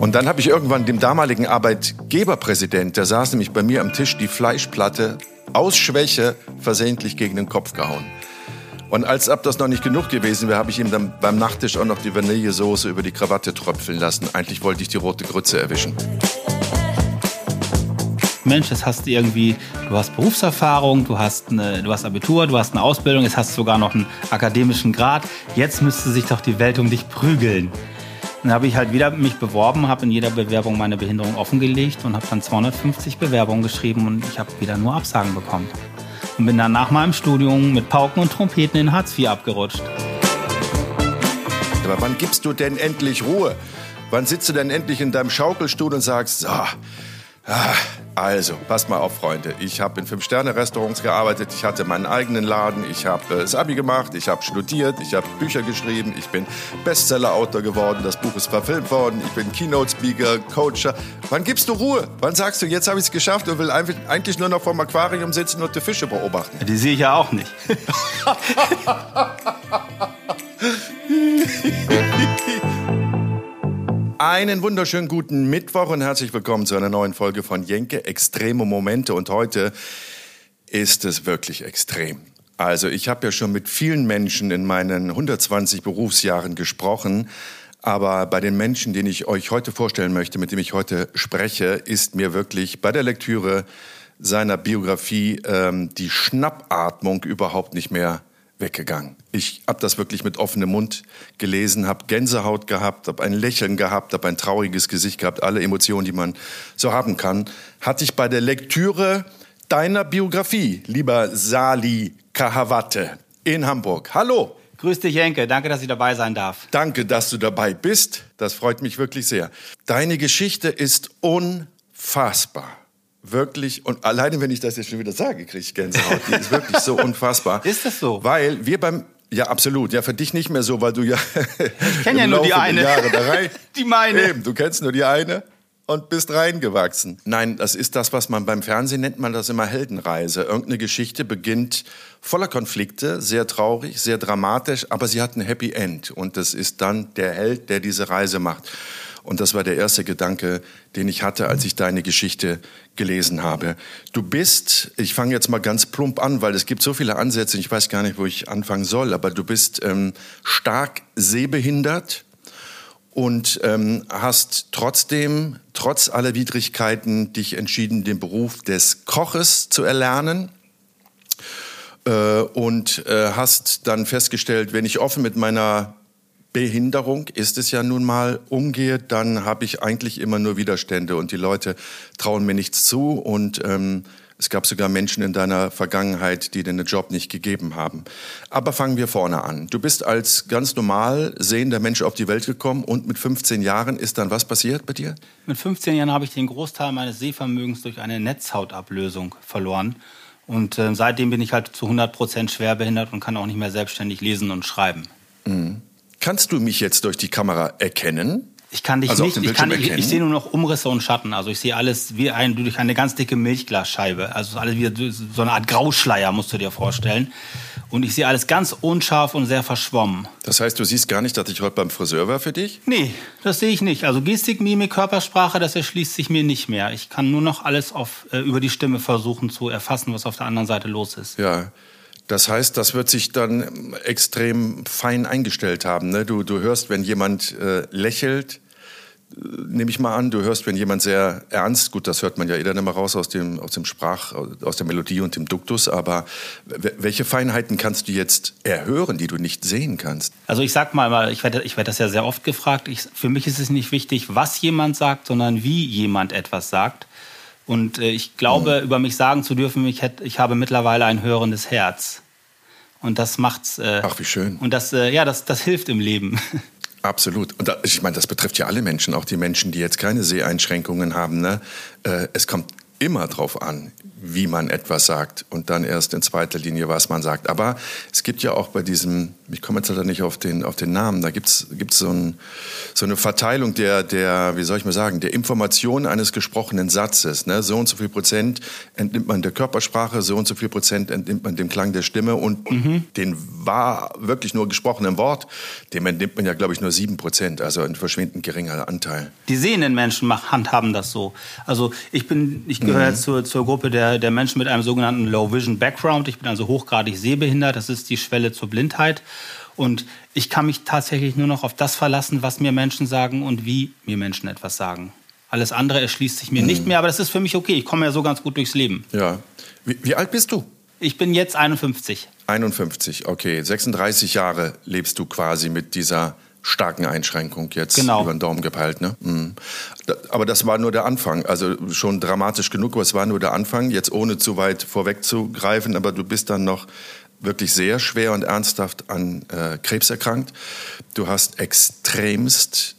Und dann habe ich irgendwann dem damaligen Arbeitgeberpräsident, der saß nämlich bei mir am Tisch, die Fleischplatte aus Schwäche versehentlich gegen den Kopf gehauen. Und als ob das noch nicht genug gewesen wäre, habe ich ihm dann beim Nachtisch auch noch die Vanillesoße über die Krawatte tröpfeln lassen. Eigentlich wollte ich die rote Grütze erwischen. Mensch, jetzt hast du irgendwie, du hast Berufserfahrung, du hast, eine, du hast Abitur, du hast eine Ausbildung, jetzt hast du sogar noch einen akademischen Grad. Jetzt müsste sich doch die Welt um dich prügeln. Dann habe ich halt wieder mich beworben, habe in jeder Bewerbung meine Behinderung offengelegt und habe dann 250 Bewerbungen geschrieben und ich habe wieder nur Absagen bekommen. Und bin dann nach meinem Studium mit Pauken und Trompeten in Hartz IV abgerutscht. Aber wann gibst du denn endlich Ruhe? Wann sitzt du denn endlich in deinem Schaukelstuhl und sagst, so, Ah, also, passt mal auf, Freunde. Ich habe in Fünf-Sterne-Restaurants gearbeitet, ich hatte meinen eigenen Laden, ich habe äh, das Abi gemacht, ich habe studiert, ich habe Bücher geschrieben, ich bin Bestseller-Autor geworden, das Buch ist verfilmt worden, ich bin Keynote-Speaker, Coacher. Wann gibst du Ruhe? Wann sagst du, jetzt habe ich es geschafft und will eigentlich nur noch vorm Aquarium sitzen und die Fische beobachten? Die sehe ich ja auch nicht. Einen wunderschönen guten Mittwoch und herzlich willkommen zu einer neuen Folge von Jenke Extreme Momente. Und heute ist es wirklich extrem. Also ich habe ja schon mit vielen Menschen in meinen 120 Berufsjahren gesprochen. Aber bei den Menschen, den ich euch heute vorstellen möchte, mit dem ich heute spreche, ist mir wirklich bei der Lektüre seiner Biografie ähm, die Schnappatmung überhaupt nicht mehr weggegangen. Ich habe das wirklich mit offenem Mund gelesen, habe Gänsehaut gehabt, habe ein Lächeln gehabt, habe ein trauriges Gesicht gehabt, alle Emotionen, die man so haben kann, hatte ich bei der Lektüre deiner Biografie, lieber Sali Kahawate in Hamburg. Hallo. Grüß dich, Jenke. Danke, dass ich dabei sein darf. Danke, dass du dabei bist. Das freut mich wirklich sehr. Deine Geschichte ist unfassbar wirklich, und alleine wenn ich das jetzt schon wieder sage, kriege ich Gänsehaut. Die ist wirklich so unfassbar. Ist das so? Weil wir beim, ja, absolut. Ja, für dich nicht mehr so, weil du ja. Ich kenne ja nur die eine. die meine. Eben, du kennst nur die eine und bist reingewachsen. Nein, das ist das, was man beim Fernsehen nennt, man das immer Heldenreise. Irgendeine Geschichte beginnt voller Konflikte, sehr traurig, sehr dramatisch, aber sie hat ein Happy End. Und das ist dann der Held, der diese Reise macht. Und das war der erste Gedanke, den ich hatte, als ich deine Geschichte gelesen habe. Du bist, ich fange jetzt mal ganz plump an, weil es gibt so viele Ansätze, ich weiß gar nicht, wo ich anfangen soll, aber du bist ähm, stark sehbehindert und ähm, hast trotzdem, trotz aller Widrigkeiten, dich entschieden, den Beruf des Koches zu erlernen äh, und äh, hast dann festgestellt, wenn ich offen mit meiner Behinderung ist es ja nun mal umgehe, dann habe ich eigentlich immer nur Widerstände und die Leute trauen mir nichts zu und ähm, es gab sogar Menschen in deiner Vergangenheit, die dir einen Job nicht gegeben haben. Aber fangen wir vorne an. Du bist als ganz normal sehender Mensch auf die Welt gekommen und mit 15 Jahren ist dann was passiert bei dir? Mit 15 Jahren habe ich den Großteil meines Sehvermögens durch eine Netzhautablösung verloren. Und äh, seitdem bin ich halt zu 100 Prozent schwerbehindert und kann auch nicht mehr selbstständig lesen und schreiben. Mhm. Kannst du mich jetzt durch die Kamera erkennen? Ich kann dich also nicht, ich, kann, ich, ich, sehe nur noch Umrisse und Schatten. Also ich sehe alles wie ein, durch eine ganz dicke Milchglasscheibe. Also alles wie so eine Art Grauschleier, musst du dir vorstellen. Und ich sehe alles ganz unscharf und sehr verschwommen. Das heißt, du siehst gar nicht, dass ich heute beim Friseur war für dich? Nee, das sehe ich nicht. Also Gestik, Mimik, Körpersprache, das erschließt sich mir nicht mehr. Ich kann nur noch alles auf, äh, über die Stimme versuchen zu erfassen, was auf der anderen Seite los ist. Ja. Das heißt, das wird sich dann extrem fein eingestellt haben. Ne? Du, du hörst, wenn jemand äh, lächelt, äh, nehme ich mal an, du hörst, wenn jemand sehr ernst, gut, das hört man ja eh dann immer raus aus dem, aus dem Sprach, aus der Melodie und dem Duktus, aber welche Feinheiten kannst du jetzt erhören, die du nicht sehen kannst? Also ich sag mal, ich werde, ich werde das ja sehr oft gefragt, ich, für mich ist es nicht wichtig, was jemand sagt, sondern wie jemand etwas sagt. Und äh, ich glaube, mhm. über mich sagen zu dürfen, ich, hätte, ich habe mittlerweile ein hörendes Herz. Und das macht's. Äh, Ach, wie schön. Und das, äh, ja, das, das hilft im Leben. Absolut. Und da, ich meine, das betrifft ja alle Menschen, auch die Menschen, die jetzt keine Seheinschränkungen haben. Ne? Äh, es kommt immer darauf an, wie man etwas sagt und dann erst in zweiter Linie, was man sagt. Aber es gibt ja auch bei diesem ich komme jetzt halt nicht auf den, auf den Namen, da gibt es so, ein, so eine Verteilung der, der, wie soll ich mal sagen, der Information eines gesprochenen Satzes. Ne? So und so viel Prozent entnimmt man der Körpersprache, so und so viel Prozent entnimmt man dem Klang der Stimme und mhm. den war wirklich nur gesprochenen Wort, dem entnimmt man ja, glaube ich, nur sieben Prozent, also ein verschwindend geringer Anteil. Die sehenden Menschen handhaben das so. Also ich bin, ich gehöre mhm. zur, zur Gruppe der, der Menschen mit einem sogenannten Low Vision Background. Ich bin also hochgradig sehbehindert. Das ist die Schwelle zur Blindheit. Und ich kann mich tatsächlich nur noch auf das verlassen, was mir Menschen sagen und wie mir Menschen etwas sagen. Alles andere erschließt sich mir mhm. nicht mehr, aber das ist für mich okay. Ich komme ja so ganz gut durchs Leben. Ja. Wie, wie alt bist du? Ich bin jetzt 51. 51, okay. 36 Jahre lebst du quasi mit dieser starken Einschränkung jetzt genau. über den Daumen gepeilt. Ne? Mhm. Aber das war nur der Anfang. Also schon dramatisch genug, aber es war nur der Anfang. Jetzt ohne zu weit vorwegzugreifen, aber du bist dann noch wirklich sehr schwer und ernsthaft an äh, Krebs erkrankt. Du hast extremst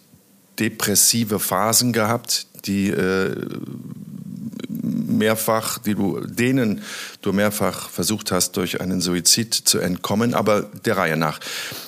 depressive Phasen gehabt, die äh, mehrfach, die du, denen du mehrfach versucht hast, durch einen Suizid zu entkommen, aber der Reihe nach.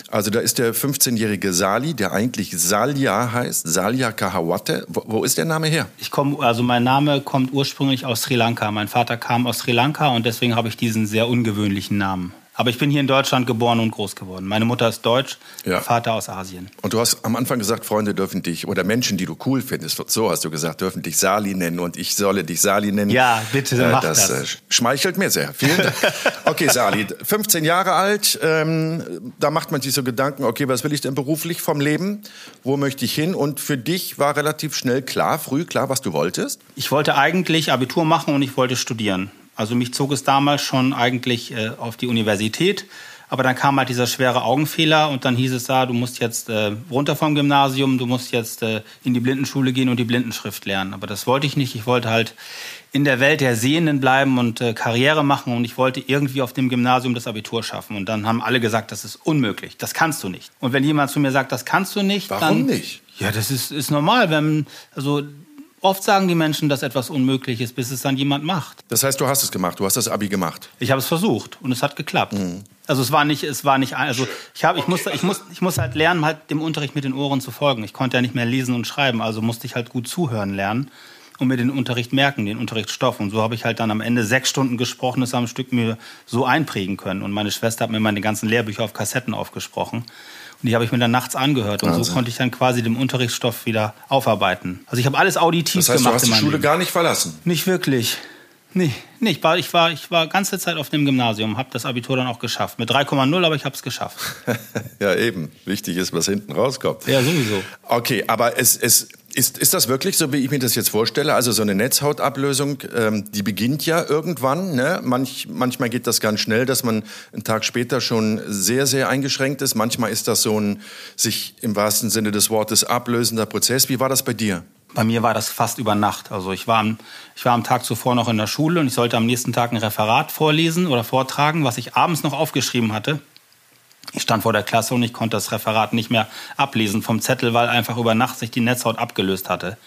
Also da ist der 15-jährige Sali, der eigentlich Salya heißt, Salya Kahawate. Wo, wo ist der Name her? Ich komme, also mein Name kommt ursprünglich aus Sri Lanka. Mein Vater kam aus Sri Lanka und deswegen habe ich diesen sehr ungewöhnlichen Namen. Aber ich bin hier in Deutschland geboren und groß geworden. Meine Mutter ist deutsch, ja. Vater aus Asien. Und du hast am Anfang gesagt, Freunde dürfen dich, oder Menschen, die du cool findest, so hast du gesagt, dürfen dich Sali nennen und ich solle dich Sali nennen. Ja, bitte, äh, mach das. Das äh, schmeichelt mir sehr. Vielen Dank. Okay, Sali, 15 Jahre alt, ähm, da macht man sich so Gedanken, okay, was will ich denn beruflich vom Leben? Wo möchte ich hin? Und für dich war relativ schnell klar, früh klar, was du wolltest? Ich wollte eigentlich Abitur machen und ich wollte studieren. Also mich zog es damals schon eigentlich äh, auf die Universität. Aber dann kam halt dieser schwere Augenfehler und dann hieß es da, du musst jetzt äh, runter vom Gymnasium, du musst jetzt äh, in die Blindenschule gehen und die Blindenschrift lernen. Aber das wollte ich nicht. Ich wollte halt in der Welt der Sehenden bleiben und äh, Karriere machen und ich wollte irgendwie auf dem Gymnasium das Abitur schaffen. Und dann haben alle gesagt, das ist unmöglich, das kannst du nicht. Und wenn jemand zu mir sagt, das kannst du nicht, Warum dann... nicht? Ja, das ist, ist normal, wenn, also Oft sagen die Menschen, dass etwas unmöglich ist, bis es dann jemand macht. Das heißt, du hast es gemacht, du hast das Abi gemacht. Ich habe es versucht und es hat geklappt. Mhm. Also es war nicht, es war nicht, also ich habe, ich musste, ich muss, ich muss halt lernen, halt dem Unterricht mit den Ohren zu folgen. Ich konnte ja nicht mehr lesen und schreiben, also musste ich halt gut zuhören lernen und mir den Unterricht merken, den Unterrichtsstoff. Und so habe ich halt dann am Ende sechs Stunden gesprochenes am Stück mir so einprägen können. Und meine Schwester hat mir meine ganzen Lehrbücher auf Kassetten aufgesprochen. Und die habe ich mir dann nachts angehört. Und Wahnsinn. so konnte ich dann quasi den Unterrichtsstoff wieder aufarbeiten. Also ich habe alles auditiv das heißt, gemacht. Du hast die Schule Leben. gar nicht verlassen? Nicht wirklich. Nee, nee ich, war, ich, war, ich war ganze Zeit auf dem Gymnasium, habe das Abitur dann auch geschafft. Mit 3,0, aber ich habe es geschafft. ja, eben. Wichtig ist, was hinten rauskommt. Ja, sowieso. Okay, aber es, es, ist, ist das wirklich so, wie ich mir das jetzt vorstelle? Also so eine Netzhautablösung, ähm, die beginnt ja irgendwann. Ne? Manch, manchmal geht das ganz schnell, dass man einen Tag später schon sehr, sehr eingeschränkt ist. Manchmal ist das so ein sich im wahrsten Sinne des Wortes ablösender Prozess. Wie war das bei dir? Bei mir war das fast über Nacht. Also ich war, ich war am Tag zuvor noch in der Schule und ich sollte am nächsten Tag ein Referat vorlesen oder vortragen, was ich abends noch aufgeschrieben hatte. Ich stand vor der Klasse und ich konnte das Referat nicht mehr ablesen vom Zettel, weil einfach über Nacht sich die Netzhaut abgelöst hatte.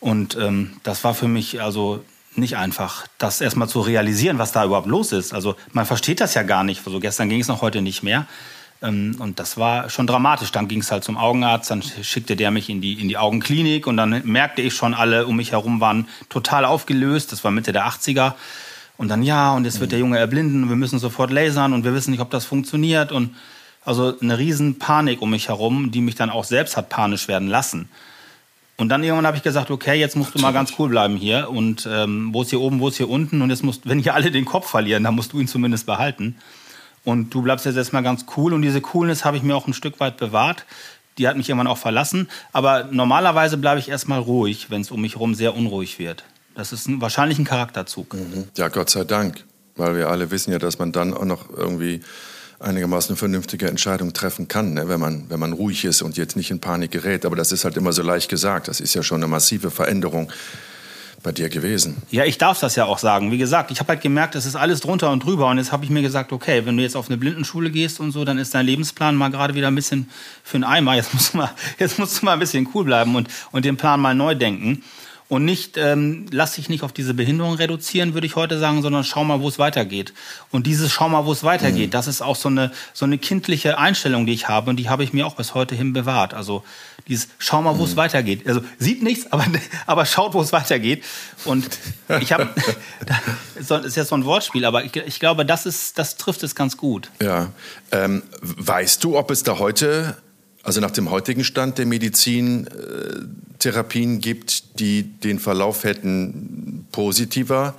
Und ähm, das war für mich also nicht einfach, das erstmal zu realisieren, was da überhaupt los ist. Also man versteht das ja gar nicht. Also gestern ging es noch heute nicht mehr. Ähm, und das war schon dramatisch. Dann ging es halt zum Augenarzt, dann schickte der mich in die, in die Augenklinik und dann merkte ich schon, alle um mich herum waren total aufgelöst. Das war Mitte der 80er. Und dann, ja, und jetzt wird der Junge erblinden und wir müssen sofort lasern und wir wissen nicht, ob das funktioniert. Und also eine riesen Panik um mich herum, die mich dann auch selbst hat panisch werden lassen. Und dann irgendwann habe ich gesagt, okay, jetzt musst du mal ganz cool bleiben hier. Und ähm, wo ist hier oben, wo ist hier unten? Und jetzt musst, wenn hier alle den Kopf verlieren, dann musst du ihn zumindest behalten. Und du bleibst jetzt erstmal ganz cool. Und diese Coolness habe ich mir auch ein Stück weit bewahrt. Die hat mich irgendwann auch verlassen. Aber normalerweise bleibe ich erstmal ruhig, wenn es um mich herum sehr unruhig wird. Das ist ein, wahrscheinlich ein Charakterzug. Mhm. Ja, Gott sei Dank. Weil wir alle wissen ja, dass man dann auch noch irgendwie einigermaßen eine vernünftige Entscheidung treffen kann, ne? wenn, man, wenn man ruhig ist und jetzt nicht in Panik gerät. Aber das ist halt immer so leicht gesagt. Das ist ja schon eine massive Veränderung bei dir gewesen. Ja, ich darf das ja auch sagen. Wie gesagt, ich habe halt gemerkt, es ist alles drunter und drüber. Und jetzt habe ich mir gesagt, okay, wenn du jetzt auf eine Blindenschule gehst und so, dann ist dein Lebensplan mal gerade wieder ein bisschen für einen Eimer. Jetzt musst du mal, jetzt musst du mal ein bisschen cool bleiben und, und den Plan mal neu denken. Und nicht, ähm, lass dich nicht auf diese Behinderung reduzieren, würde ich heute sagen, sondern schau mal, wo es weitergeht. Und dieses Schau mal, wo es weitergeht, mhm. das ist auch so eine, so eine kindliche Einstellung, die ich habe und die habe ich mir auch bis heute hin bewahrt. Also dieses Schau mal, wo es mhm. weitergeht. Also sieht nichts, aber, aber schaut, wo es weitergeht. Und ich habe, das ist ja so ein Wortspiel, aber ich, ich, glaube, das, ist, das trifft es ganz gut. Ja. Ähm, weißt du, ob es da heute also nach dem heutigen Stand der Medizin äh, Therapien gibt, die den Verlauf hätten positiver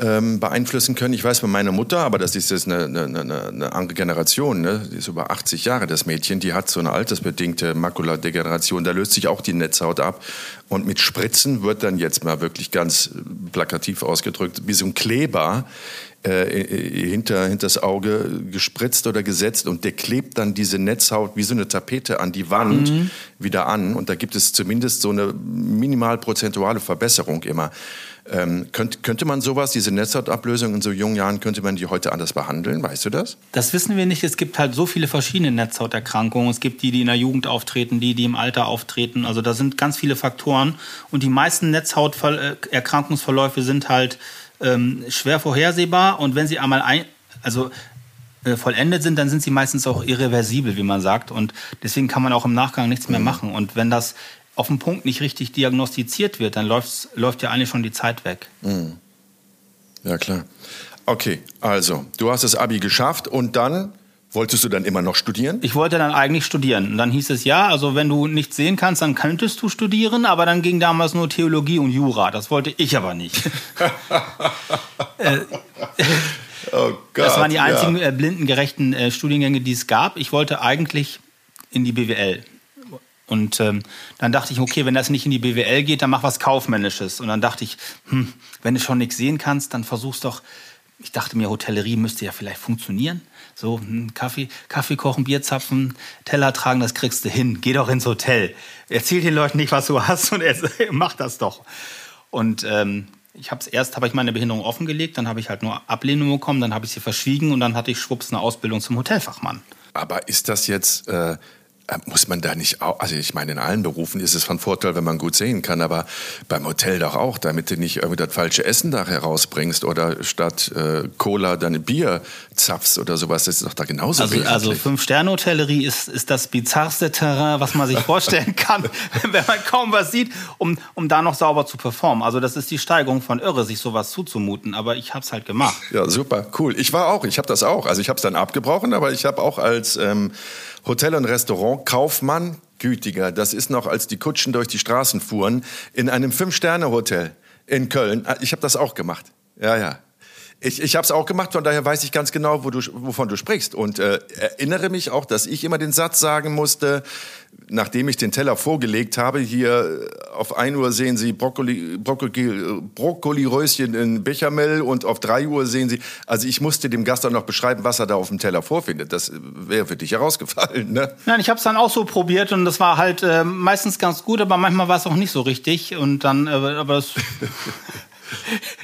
ähm, beeinflussen können. Ich weiß bei meiner Mutter, aber das ist jetzt eine, eine, eine, eine andere Generation, ne? die ist über 80 Jahre, das Mädchen, die hat so eine altersbedingte Makuladegeneration, da löst sich auch die Netzhaut ab und mit Spritzen wird dann jetzt mal wirklich ganz plakativ ausgedrückt, wie so ein Kleber äh, hinter, hinter das Auge gespritzt oder gesetzt und der klebt dann diese Netzhaut wie so eine Tapete an die Wand mhm. wieder an und da gibt es zumindest so eine minimal prozentuale Verbesserung immer. Ähm, könnte, könnte man sowas, diese Netzhautablösung in so jungen Jahren, könnte man die heute anders behandeln? Weißt du das? Das wissen wir nicht. Es gibt halt so viele verschiedene Netzhauterkrankungen. Es gibt die, die in der Jugend auftreten, die, die im Alter auftreten. Also da sind ganz viele Faktoren. Und die meisten Netzhauterkrankungsverläufe sind halt ähm, schwer vorhersehbar und wenn sie einmal ein, also äh, vollendet sind, dann sind sie meistens auch irreversibel, wie man sagt. Und deswegen kann man auch im Nachgang nichts mehr mhm. machen. Und wenn das auf dem Punkt nicht richtig diagnostiziert wird, dann läuft ja eigentlich schon die Zeit weg. Mhm. Ja, klar. Okay, also, du hast das Abi geschafft und dann Wolltest du dann immer noch studieren? Ich wollte dann eigentlich studieren. Und dann hieß es ja, also wenn du nichts sehen kannst, dann könntest du studieren, aber dann ging damals nur Theologie und Jura. Das wollte ich aber nicht. äh, oh Gott, das waren die einzigen ja. äh, blindengerechten äh, Studiengänge, die es gab. Ich wollte eigentlich in die BWL. Und ähm, dann dachte ich, okay, wenn das nicht in die BWL geht, dann mach was Kaufmännisches. Und dann dachte ich, hm, wenn du schon nichts sehen kannst, dann versuch's doch. Ich dachte mir, Hotellerie müsste ja vielleicht funktionieren. So, hm, Kaffee, Kaffee kochen, Bier zapfen, Teller tragen, das kriegst du hin. Geh doch ins Hotel. Erzähl den Leuten nicht, was du hast und mach das doch. Und ähm, ich habe es erst habe ich meine Behinderung offengelegt, dann habe ich halt nur Ablehnung bekommen, dann habe ich sie verschwiegen und dann hatte ich schwupps eine Ausbildung zum Hotelfachmann. Aber ist das jetzt äh, muss man da nicht auch, also ich meine, in allen Berufen ist es von Vorteil, wenn man gut sehen kann, aber beim Hotel doch auch, damit du nicht irgendwie das falsche Essen da herausbringst oder statt äh, Cola dann Bier zapfst oder sowas, das ist doch da genauso Also, also Fünf-Sterne-Hotellerie ist, ist das bizarrste Terrain, was man sich vorstellen kann, wenn man kaum was sieht, um, um da noch sauber zu performen. Also das ist die Steigerung von irre, sich sowas zuzumuten, aber ich habe es halt gemacht. Ja, super, cool. Ich war auch, ich habe das auch. Also ich habe es dann abgebrochen, aber ich habe auch als... Ähm, Hotel und Restaurant Kaufmann Gütiger. Das ist noch, als die Kutschen durch die Straßen fuhren, in einem Fünf-Sterne-Hotel in Köln. Ah, ich habe das auch gemacht. Ja, ja. Ich, ich habe es auch gemacht, von daher weiß ich ganz genau, wo du, wovon du sprichst. Und äh, erinnere mich auch, dass ich immer den Satz sagen musste, nachdem ich den Teller vorgelegt habe, hier äh, auf 1 Uhr sehen Sie Brokkoli, Brokkoli, Brokkoliröschen in Bechamel und auf 3 Uhr sehen Sie, also ich musste dem Gast dann noch beschreiben, was er da auf dem Teller vorfindet. Das wäre für dich herausgefallen, ne? Nein, ich habe es dann auch so probiert und das war halt äh, meistens ganz gut, aber manchmal war es auch nicht so richtig und dann, äh, aber das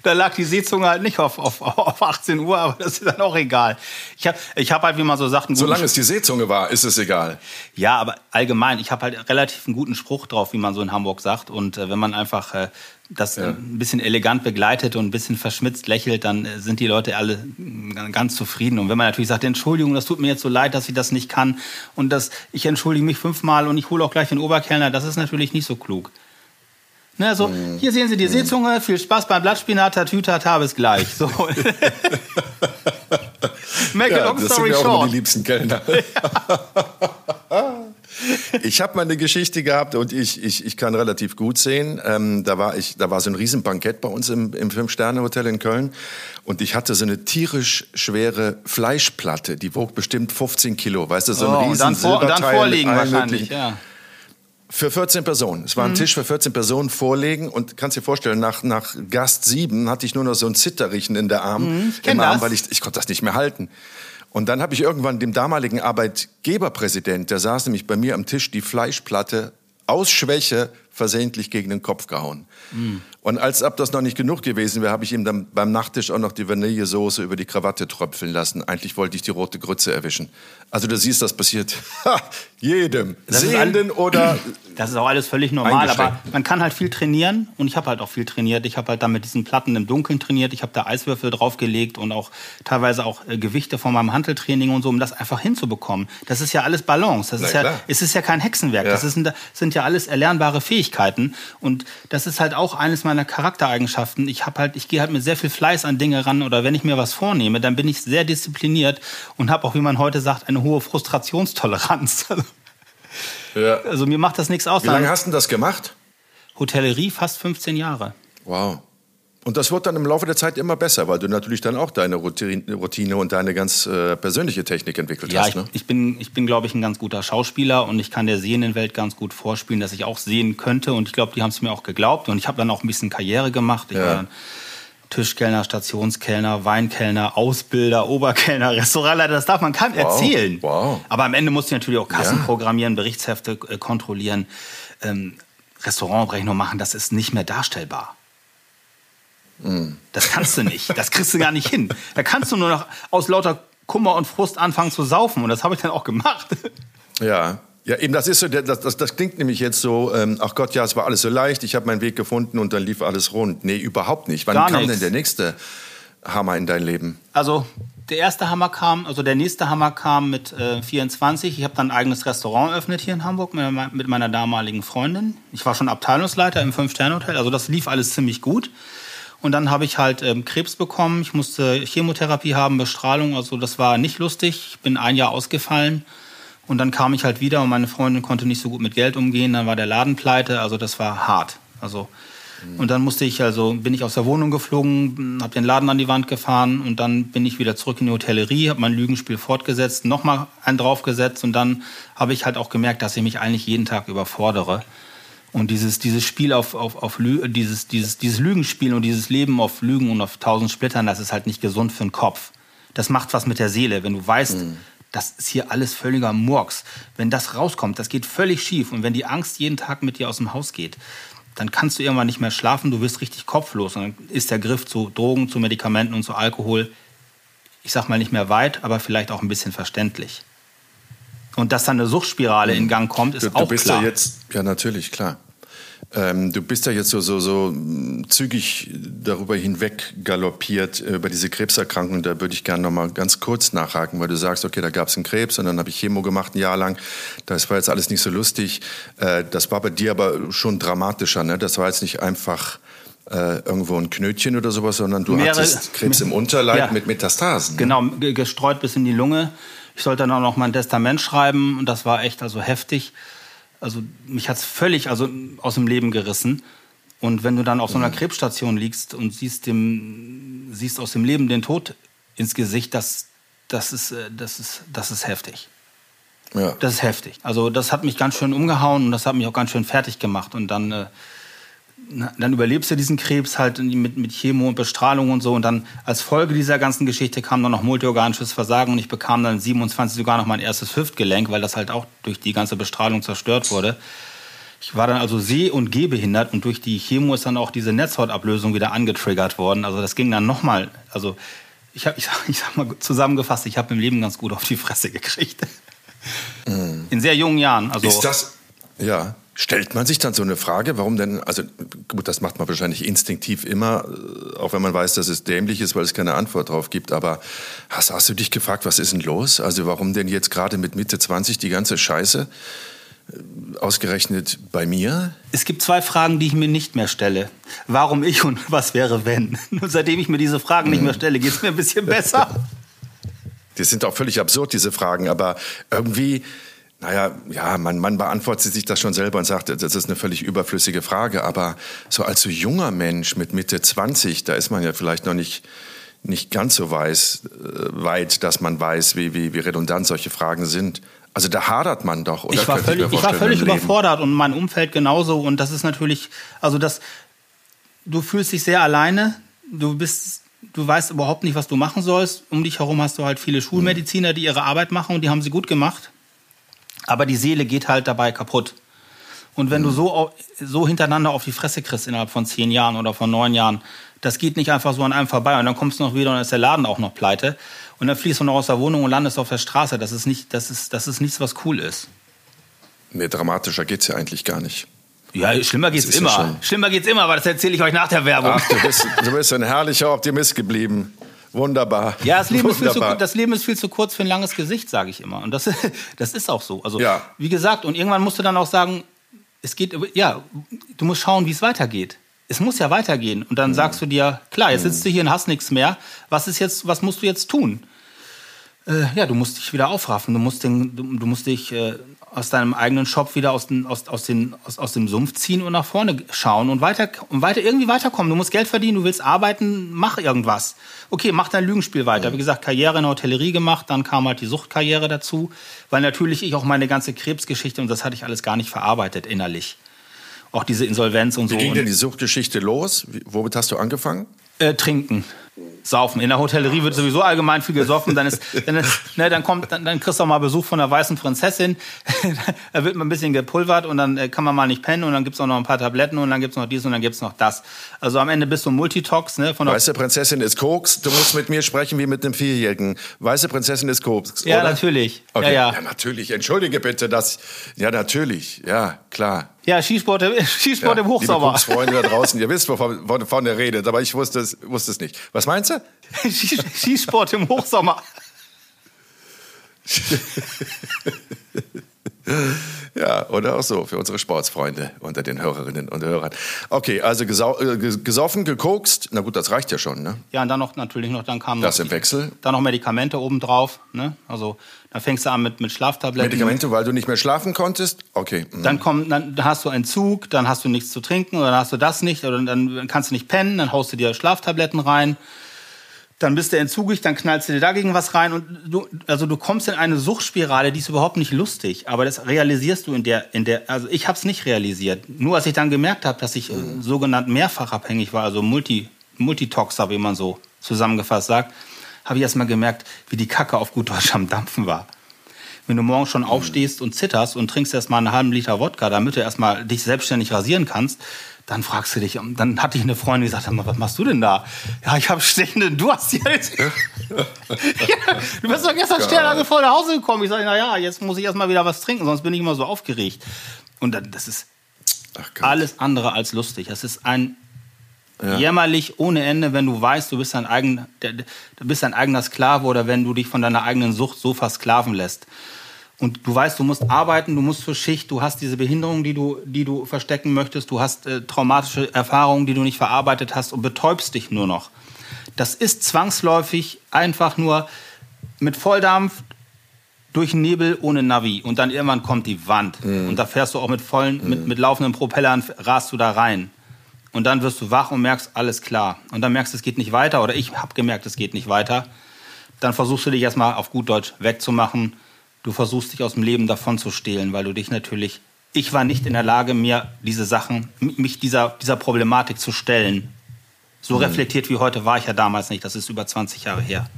da lag die Seezunge halt nicht auf, auf, auf 18 Uhr, aber das ist dann auch egal. Ich habe ich hab halt, wie man so sagt, einen Solange es die Seezunge war, ist es egal. Ja, aber allgemein, ich habe halt relativ einen guten Spruch drauf, wie man so in Hamburg sagt. Und äh, wenn man einfach äh, das ja. ein bisschen elegant begleitet und ein bisschen verschmitzt lächelt, dann äh, sind die Leute alle äh, ganz zufrieden. Und wenn man natürlich sagt, Entschuldigung, das tut mir jetzt so leid, dass ich das nicht kann und das, ich entschuldige mich fünfmal und ich hole auch gleich den Oberkellner, das ist natürlich nicht so klug. Ne, so, mm. hier sehen Sie die Seezunge, viel Spaß beim Blattspinat, Tatütata, bis gleich. So. Make ja, a long das story sind ja auch die liebsten Kellner. ich habe mal eine Geschichte gehabt und ich, ich, ich kann relativ gut sehen. Ähm, da, war ich, da war so ein Riesenbankett bei uns im, im Fünf-Sterne-Hotel in Köln und ich hatte so eine tierisch schwere Fleischplatte, die wog bestimmt 15 Kilo, weißt du, so ein oh, riesen dann, vor, dann vorliegen wahrscheinlich, ja. Für 14 Personen. Es war ein mhm. Tisch für 14 Personen vorlegen und kannst dir vorstellen, nach, nach Gast 7 hatte ich nur noch so ein Zitterriechen in der Arm, mhm, im Arm, das. weil ich, ich konnte das nicht mehr halten. Und dann habe ich irgendwann dem damaligen Arbeitgeberpräsident, der saß nämlich bei mir am Tisch, die Fleischplatte aus Schwäche versehentlich gegen den Kopf gehauen. Und als ob das noch nicht genug gewesen wäre, habe ich ihm dann beim Nachtisch auch noch die Vanillesoße über die Krawatte tröpfeln lassen. Eigentlich wollte ich die rote Grütze erwischen. Also du siehst, das passiert jedem. Das Sehenden oder Das ist auch alles völlig normal, aber man kann halt viel trainieren und ich habe halt auch viel trainiert. Ich habe halt da mit diesen Platten im Dunkeln trainiert. Ich habe da Eiswürfel draufgelegt und auch teilweise auch äh, Gewichte von meinem Handeltraining und so, um das einfach hinzubekommen. Das ist ja alles Balance. Das ist ja, es ist ja kein Hexenwerk. Ja. Das ist, sind ja alles erlernbare Fähigkeiten und das ist halt auch eines meiner Charaktereigenschaften. Ich habe halt, ich gehe halt mit sehr viel Fleiß an Dinge ran oder wenn ich mir was vornehme, dann bin ich sehr diszipliniert und habe auch, wie man heute sagt, eine hohe Frustrationstoleranz. ja. Also mir macht das nichts aus. Wie lange hast du das gemacht? Hotellerie fast 15 Jahre. Wow. Und das wird dann im Laufe der Zeit immer besser, weil du natürlich dann auch deine Routine und deine ganz äh, persönliche Technik entwickelt ja, hast. Ja, ne? ich, ich, bin, ich bin glaube ich, ein ganz guter Schauspieler und ich kann der Sehendenwelt ganz gut vorspielen, dass ich auch sehen könnte. Und ich glaube, die haben es mir auch geglaubt. Und ich habe dann auch ein bisschen Karriere gemacht. Ich ja. war dann Tischkellner, Stationskellner, Weinkellner, Ausbilder, Oberkellner, Restaurantleiter, das darf man keinem wow. erzählen. Wow. Aber am Ende musst du natürlich auch Kassen ja. programmieren, Berichtshefte äh, kontrollieren, ähm, Restaurantrechnung machen, das ist nicht mehr darstellbar. Das kannst du nicht. Das kriegst du gar nicht hin. Da kannst du nur noch aus lauter Kummer und Frust anfangen zu saufen. Und das habe ich dann auch gemacht. Ja. Ja, eben das ist so, das, das, das klingt nämlich jetzt so, ähm, ach Gott, ja, es war alles so leicht, ich habe meinen Weg gefunden und dann lief alles rund. Nee, überhaupt nicht. Wann Gar kam nix. denn der nächste Hammer in dein Leben? Also der erste Hammer kam, also der nächste Hammer kam mit äh, 24. Ich habe dann ein eigenes Restaurant eröffnet hier in Hamburg mit, mit meiner damaligen Freundin. Ich war schon Abteilungsleiter im Fünf-Sterne-Hotel, also das lief alles ziemlich gut. Und dann habe ich halt ähm, Krebs bekommen. Ich musste Chemotherapie haben, Bestrahlung. Also das war nicht lustig. Ich bin ein Jahr ausgefallen. Und dann kam ich halt wieder und meine Freundin konnte nicht so gut mit Geld umgehen. Dann war der Laden pleite. Also das war hart. Also und dann musste ich also bin ich aus der Wohnung geflogen, habe den Laden an die Wand gefahren und dann bin ich wieder zurück in die Hotellerie, habe mein Lügenspiel fortgesetzt, nochmal einen draufgesetzt und dann habe ich halt auch gemerkt, dass ich mich eigentlich jeden Tag überfordere. Und dieses, dieses Spiel auf, auf, auf Lü dieses, dieses, dieses Lügenspiel und dieses Leben auf Lügen und auf tausend Splittern, das ist halt nicht gesund für den Kopf. Das macht was mit der Seele, wenn du weißt, mhm. das ist hier alles völliger Murks. Wenn das rauskommt, das geht völlig schief. Und wenn die Angst jeden Tag mit dir aus dem Haus geht, dann kannst du irgendwann nicht mehr schlafen, du wirst richtig kopflos. Und dann ist der Griff zu Drogen, zu Medikamenten und zu Alkohol, ich sag mal nicht mehr weit, aber vielleicht auch ein bisschen verständlich. Und dass dann eine Suchtspirale in Gang kommt, ist du, auch du bist klar. Ja, jetzt, ja, natürlich, klar. Ähm, du bist ja jetzt so, so, so zügig darüber hinweg galoppiert, äh, über diese Krebserkrankung. Da würde ich gerne noch mal ganz kurz nachhaken, weil du sagst, okay, da gab es einen Krebs und dann habe ich Chemo gemacht ein Jahr lang. Das war jetzt alles nicht so lustig. Äh, das war bei dir aber schon dramatischer. Ne? Das war jetzt nicht einfach äh, irgendwo ein Knötchen oder sowas, sondern du Mehrere, hattest Krebs im Unterleib ja, mit Metastasen. Ne? Genau, gestreut bis in die Lunge. Ich sollte dann auch noch mein Testament schreiben und das war echt also heftig. Also mich hat's völlig also aus dem Leben gerissen. Und wenn du dann auf so einer mhm. Krebsstation liegst und siehst dem siehst aus dem Leben den Tod ins Gesicht, das das ist äh, das ist das ist heftig. Ja. Das ist heftig. Also das hat mich ganz schön umgehauen und das hat mich auch ganz schön fertig gemacht und dann äh, dann überlebst du diesen Krebs halt mit, mit Chemo und Bestrahlung und so. Und dann als Folge dieser ganzen Geschichte kam dann noch multiorganisches Versagen und ich bekam dann 27 sogar noch mein erstes Hüftgelenk, weil das halt auch durch die ganze Bestrahlung zerstört wurde. Ich war dann also seh- und gehbehindert und durch die Chemo ist dann auch diese Netzhautablösung wieder angetriggert worden. Also das ging dann nochmal, also ich habe, ich, ich sag mal zusammengefasst, ich habe im Leben ganz gut auf die Fresse gekriegt. Mhm. In sehr jungen Jahren. Also ist das, ja, Stellt man sich dann so eine Frage, warum denn, also gut, das macht man wahrscheinlich instinktiv immer, äh, auch wenn man weiß, dass es dämlich ist, weil es keine Antwort drauf gibt, aber hast, hast du dich gefragt, was ist denn los? Also warum denn jetzt gerade mit Mitte 20 die ganze Scheiße? Äh, ausgerechnet bei mir? Es gibt zwei Fragen, die ich mir nicht mehr stelle. Warum ich und was wäre, wenn? Und seitdem ich mir diese Fragen nicht mehr stelle, geht es mir ein bisschen besser. Die sind auch völlig absurd, diese Fragen, aber irgendwie naja, ja, man, man beantwortet sich das schon selber und sagt, das ist eine völlig überflüssige Frage. Aber so als so junger Mensch mit Mitte 20, da ist man ja vielleicht noch nicht, nicht ganz so weiß, äh, weit, dass man weiß, wie, wie, wie redundant solche Fragen sind. Also da hadert man doch. Oder ich war völlig, ich, ich war völlig überfordert und mein Umfeld genauso. Und das ist natürlich, also das, du fühlst dich sehr alleine. Du bist, du weißt überhaupt nicht, was du machen sollst. Um dich herum hast du halt viele Schulmediziner, die ihre Arbeit machen und die haben sie gut gemacht aber die Seele geht halt dabei kaputt. Und wenn du so, so hintereinander auf die Fresse kriegst innerhalb von zehn Jahren oder von neun Jahren, das geht nicht einfach so an einem vorbei. Und dann kommst du noch wieder und ist der Laden auch noch pleite. Und dann fliehst du noch aus der Wohnung und landest auf der Straße. Das ist, nicht, das ist, das ist nichts, was cool ist. Nee, dramatischer geht's ja eigentlich gar nicht. Ja, schlimmer geht's immer. ja schlimmer geht's immer, aber das erzähle ich euch nach der Werbung. Ach, du bist, du bist ein herrlicher Optimist geblieben. Wunderbar. Ja, das Leben, ist viel zu, Wunderbar. das Leben ist viel zu kurz für ein langes Gesicht, sage ich immer. Und das, das ist auch so. Also, Ja. wie gesagt, und irgendwann musst du dann auch sagen, es geht, ja, du musst schauen, wie es weitergeht. Es muss ja weitergehen. Und Mhm. dann sagst du dir, klar, jetzt sitzt du hier und hast nichts mehr. Was ist jetzt, was musst du jetzt tun? Äh, ja, du musst dich wieder aufraffen. Du musst, den, du, du musst dich äh, aus deinem eigenen Shop wieder aus, den, aus, aus, den, aus, aus dem Sumpf ziehen und nach vorne schauen und weiter, und weiter irgendwie weiterkommen. Du musst Geld verdienen, du willst arbeiten, mach irgendwas. Okay, mach dein Lügenspiel weiter. Wie gesagt, Karriere in der Hotellerie gemacht, dann kam halt die Suchtkarriere dazu, weil natürlich ich auch meine ganze Krebsgeschichte und das hatte ich alles gar nicht verarbeitet innerlich. Auch diese Insolvenz und so. Wie ging denn die Suchtgeschichte los? Wie, womit hast du angefangen? äh, trinken. Saufen. In der Hotellerie wird sowieso allgemein viel gesoffen. Dann, ist, dann, ist, ne, dann, kommt, dann, dann kriegst du auch mal Besuch von der weißen Prinzessin. da wird mal ein bisschen gepulvert und dann äh, kann man mal nicht pennen und dann gibt's auch noch ein paar Tabletten und dann gibt's noch dies und dann gibt's noch das. Also am Ende bist du Multitox. Ne, von Weiße Prinzessin ist Koks. Du musst mit mir sprechen wie mit einem Vierjährigen. Weiße Prinzessin ist Koks. ja, oder? natürlich. Okay. Ja, Ja, ja. natürlich. Entschuldige bitte, dass. Ja, natürlich. Ja, klar. ja, Skisport, im- Skisport ja, im Hochsommer. Liebe Freunde da draußen, ihr wisst, wovon, wovon ihr redet, aber ich wusste es, wusste es nicht. Was meinst du? Skis- Skisport im Hochsommer. Ja, oder auch so für unsere Sportsfreunde unter den Hörerinnen und Hörern. Okay, also gesau äh, ges- gesoffen, gekokst. Na gut, das reicht ja schon, ne? Ja, und dann noch natürlich noch, dann kamen Das noch, im Wechsel. dann noch Medikamente obendrauf. Ne? Also dann fängst du an mit, mit Schlaftabletten. Medikamente, weil du nicht mehr schlafen konntest? Okay. mhm. Dann, kommt, dann hast du Entzug, dann hast du nichts zu trinken oder dann hast du das nicht oder dann kannst du nicht pennen, dann haust du dir Schlaftabletten rein. Dann bist du entzugig, dann knallst du dir dagegen was rein und du, also du kommst in eine Suchtspirale, die ist überhaupt nicht lustig, aber das realisierst du in der, in der, also ich habe es nicht realisiert. Nur als ich dann gemerkt habe, dass ich äh, sogenannt mehrfach abhängig war, also Multi, Multitoxer, wie man so zusammengefasst sagt, habe ich erst mal gemerkt, wie die Kacke auf gut Deutsch am Dampfen war. Wenn du morgens schon aufstehst und zitterst und trinkst erst mal einen halben Liter Wodka, damit du erst mal dich selbstständig rasieren kannst, dann fragst du dich, dann hatte ich eine Freundin, die sagte, was machst du denn da? Ja, ich habe stechenden Durst. ja, du bist doch gestern Sterne vor nach Hause gekommen. Ich sage, na ja, jetzt muss ich erst mal wieder was trinken, sonst bin ich immer so aufgeregt. Und dann, das ist alles andere als lustig. Das ist ein jämmerlich ohne Ende, wenn du weißt, du bist dein, eigen, bist dein eigener Sklave oder wenn du dich von deiner eigenen Sucht so versklaven lässt. Und du weißt, du musst arbeiten, du musst zur Schicht, du hast diese Behinderung, die du, die du verstecken möchtest, du hast äh, traumatische Erfahrungen, die du nicht verarbeitet hast und betäubst dich nur noch. Das ist zwangsläufig einfach nur mit Volldampf durch den Nebel ohne Navi und dann irgendwann kommt die Wand und da fährst du auch mit vollen, mit, mit laufenden Propellern, rast du da rein. Und dann wirst du wach und merkst, alles klar. Und dann merkst du, es geht nicht weiter oder ich habe gemerkt, es geht nicht weiter. Dann versuchst du dich erstmal auf gut Deutsch wegzumachen. Du versuchst dich aus dem Leben davon zu stehlen, weil du dich natürlich, ich war nicht in der Lage, mir diese Sachen, mich dieser, dieser Problematik zu stellen. So reflektiert wie heute war ich ja damals nicht. Das ist über 20 Jahre her.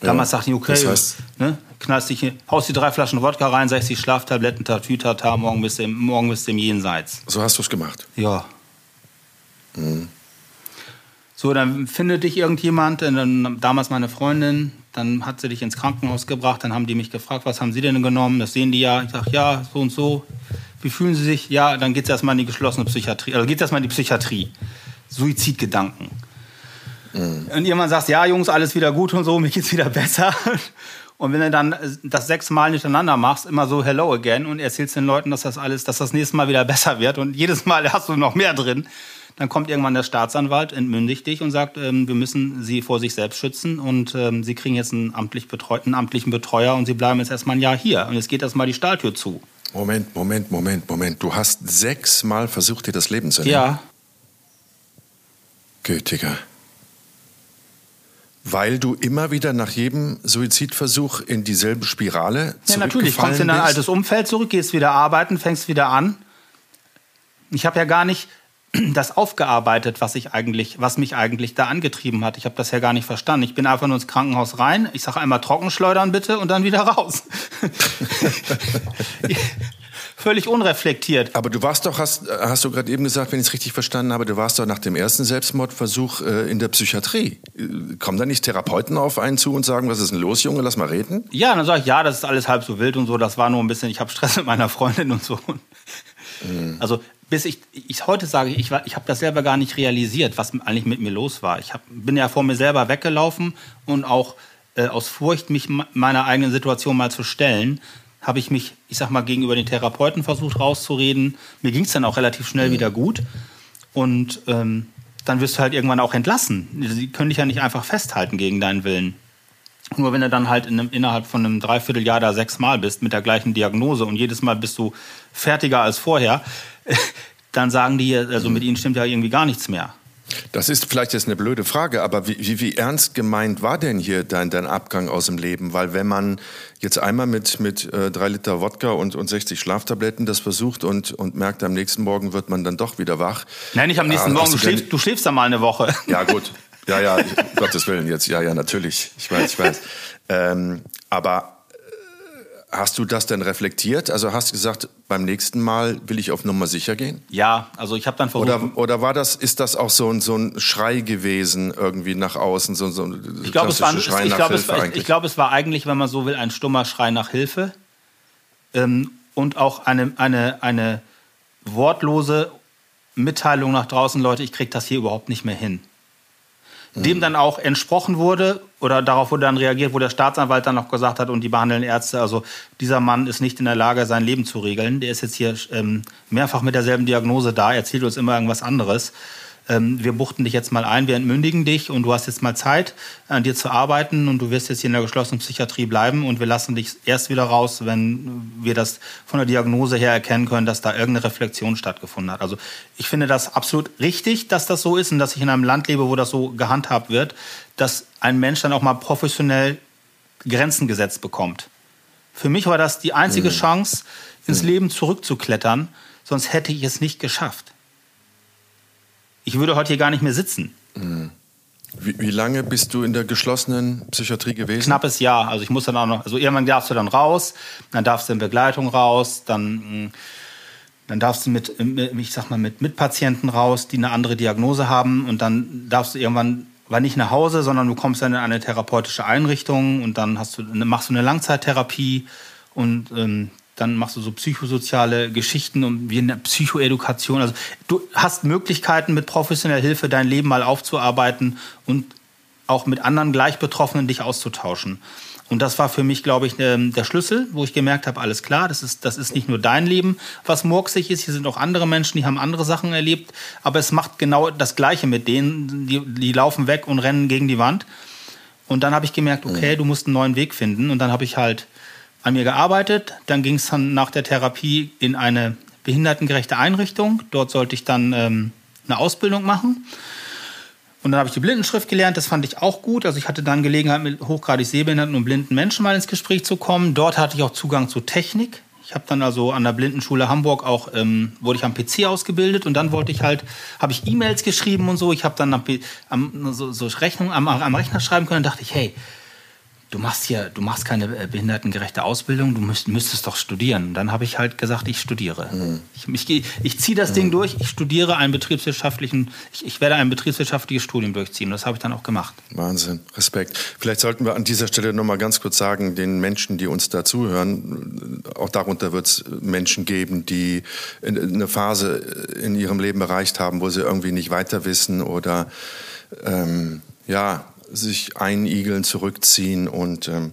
Damals Ja, dachte ich, okay, das heißt- ne, knallst dich, haust die drei Flaschen Wodka rein, 60 Schlaftabletten, Tatü, Tata, morgen bist du im, morgen bist du im Jenseits. So hast du es gemacht. Ja. So, dann findet dich irgendjemand, äh, dann, damals meine Freundin, dann hat sie dich ins Krankenhaus gebracht, dann haben die mich gefragt, was haben sie denn genommen? Das sehen die ja. Ich sag, ja, so und so. Wie fühlen sie sich? Ja, dann geht's erstmal in die geschlossene Psychiatrie, also geht's erstmal in die Psychiatrie. Suizidgedanken. Und jemand sagt, ja, Jungs, alles wieder gut und so, mir geht's wieder besser. Und wenn du dann das sechsmal hintereinander machst, immer so Hello again und erzählst den Leuten, dass das alles, dass das nächste Mal wieder besser wird und jedes Mal hast du noch mehr drin, dann kommt irgendwann der Staatsanwalt, entmündigt dich und sagt, ähm, wir müssen sie vor sich selbst schützen und ähm, sie kriegen jetzt einen, amtlich betreuten, amtlichen Betreuer und sie bleiben jetzt erstmal ein Jahr hier. Und jetzt geht erstmal die Stahltür zu. Moment, Moment, Moment, Moment. Du hast sechsmal versucht, dir das Leben zu nehmen. Ja, Gütiger. Weil du immer wieder nach jedem Suizidversuch in dieselbe Spirale ja natürlich. Kommst in dein bist? altes Umfeld zurück, gehst wieder arbeiten, fängst wieder an. Ich habe ja gar nicht das aufgearbeitet, was ich eigentlich, was mich eigentlich da angetrieben hat. Ich habe das ja gar nicht verstanden. Ich bin einfach nur ins Krankenhaus rein. Ich sage einmal Trockenschleudern bitte und dann wieder raus. völlig unreflektiert. Aber du warst doch, hast, hast du gerade eben gesagt, wenn ich es richtig verstanden habe, du warst doch nach dem ersten Selbstmordversuch äh, in der Psychiatrie. Äh, kommen da nicht Therapeuten auf einen zu und sagen, was ist denn los, Junge, lass mal reden? Ja, dann sage ich, ja, das ist alles halb so wild und so, das war nur ein bisschen, ich habe Stress mit meiner Freundin und so. Mhm. Also bis ich, ich heute sage, ich, ich habe das selber gar nicht realisiert, was eigentlich mit mir los war. Ich hab, bin ja vor mir selber weggelaufen und auch äh, aus Furcht, mich meiner eigenen Situation mal zu stellen, habe ich mich, ich sag mal, gegenüber den Therapeuten versucht rauszureden. Mir ging es dann auch relativ schnell mhm. wieder gut. Und ähm, dann wirst du halt irgendwann auch entlassen. Sie können dich ja nicht einfach festhalten gegen deinen Willen. Nur wenn du dann halt in einem, innerhalb von einem Dreivierteljahr da sechsmal bist mit der gleichen Diagnose und jedes Mal bist du fertiger als vorher, dann sagen die, also mit ihnen stimmt ja irgendwie gar nichts mehr. Das ist vielleicht jetzt eine blöde Frage, aber wie, wie, wie ernst gemeint war denn hier dein, dein, Abgang aus dem Leben? Weil wenn man jetzt einmal mit, mit äh, drei Liter Wodka und, und 60 Schlaftabletten das versucht und, und merkt, am nächsten Morgen wird man dann doch wieder wach. Nein, nicht am nächsten äh, Morgen, du, schläfst, du schläfst da mal eine Woche. Ja gut, ja, ja, um Gottes Willen jetzt, ja, ja, natürlich, ich weiß, ich weiß. Ähm, aber Hast du das denn reflektiert? Also hast du gesagt, beim nächsten Mal will ich auf Nummer sicher gehen? Ja, also ich habe dann versucht. Oder, oder war das, ist das auch so ein, so ein Schrei gewesen irgendwie nach außen, so, so ein ich glaube, es war, Schrei ich, nach glaub, Hilfe es war, ich, ich glaube, es war eigentlich, wenn man so will, ein stummer Schrei nach Hilfe ähm, und auch eine, eine, eine wortlose Mitteilung nach draußen, Leute, ich kriege das hier überhaupt nicht mehr hin dem dann auch entsprochen wurde oder darauf wurde dann reagiert, wo der Staatsanwalt dann noch gesagt hat und die behandelnden Ärzte, also dieser Mann ist nicht in der Lage, sein Leben zu regeln. Der ist jetzt hier ähm, mehrfach mit derselben Diagnose da, erzählt uns immer irgendwas anderes ähm, wir buchten dich jetzt mal ein, wir entmündigen dich und du hast jetzt mal Zeit, an dir zu arbeiten und du wirst jetzt hier in der geschlossenen Psychiatrie bleiben und wir lassen dich erst wieder raus, wenn wir das von der Diagnose her erkennen können, dass da irgendeine Reflexion stattgefunden hat. Also ich finde das absolut richtig, dass das so ist und dass ich in einem Land lebe, wo das so gehandhabt wird, dass ein Mensch dann auch mal professionell Grenzen gesetzt bekommt. Für mich war das die einzige mhm. Chance, ins mhm. Leben zurückzuklettern, sonst hätte ich es nicht geschafft ich würde heute hier gar nicht mehr sitzen. Mhm. Wie, wie, lange bist du in der geschlossenen Psychiatrie gewesen? Knappes Jahr. Also ich muss dann auch noch, also irgendwann darfst du dann raus, dann darfst du in Begleitung raus, dann, mm, dann darfst du mit, ich sag mal, mit Mitpatienten raus, die eine andere Diagnose haben und dann darfst du irgendwann war nicht nach Hause, sondern du kommst dann in eine therapeutische Einrichtung und dann hast du, machst du eine Langzeittherapie und ähm, dann machst du so psychosoziale Geschichten und wie eine Psychoedukation. Also du hast Möglichkeiten mit professioneller Hilfe dein Leben mal aufzuarbeiten und auch mit anderen Gleichbetroffenen dich auszutauschen. Und das war für mich, glaube ich, ähm, der Schlüssel, wo ich gemerkt habe, alles klar, das ist, das ist nicht nur dein Leben, was murksig ist. Hier sind auch andere Menschen, die haben andere Sachen erlebt. Aber es macht genau das Gleiche mit denen. Die, die laufen weg und rennen gegen die Wand. Und dann habe ich gemerkt, okay, mhm. du musst einen neuen Weg finden. Und dann habe ich halt an mir gearbeitet. Dann ging es dann nach der Therapie in eine behindertengerechte Einrichtung. Dort sollte ich dann ähm, eine Ausbildung machen. Und dann habe ich die Blindenschrift gelernt, das fand ich auch gut. Also ich hatte dann Gelegenheit, mit hochgradig sehbehinderten und blinden Menschen mal ins Gespräch zu kommen. Dort hatte ich auch Zugang zu Technik. Ich habe dann also an der Blindenschule Hamburg auch, ähm, wurde ich am PC ausgebildet und dann wollte ich halt, habe ich E-Mails geschrieben und so. Ich habe dann am, am, so, so Rechnungen am, am Rechner schreiben können und dachte ich, hey, du machst hier, du machst keine äh, behindertengerechte Ausbildung, du müsst, müsstest doch studieren. Und dann habe ich halt gesagt, ich studiere. Mhm. Ich, ich, ich ziehe das mhm. Ding durch, ich studiere einen betriebswirtschaftlichen, ich, ich werde ein betriebswirtschaftliches Studium durchziehen. Das habe ich dann auch gemacht. Wahnsinn, Respekt. Vielleicht sollten wir an dieser Stelle noch mal ganz kurz sagen, den Menschen, die uns da zuhören, auch darunter wird es Menschen geben, die eine Phase in ihrem Leben erreicht haben, wo sie irgendwie nicht weiter wissen oder ähm, ja, sich einigeln, zurückziehen. Und ähm,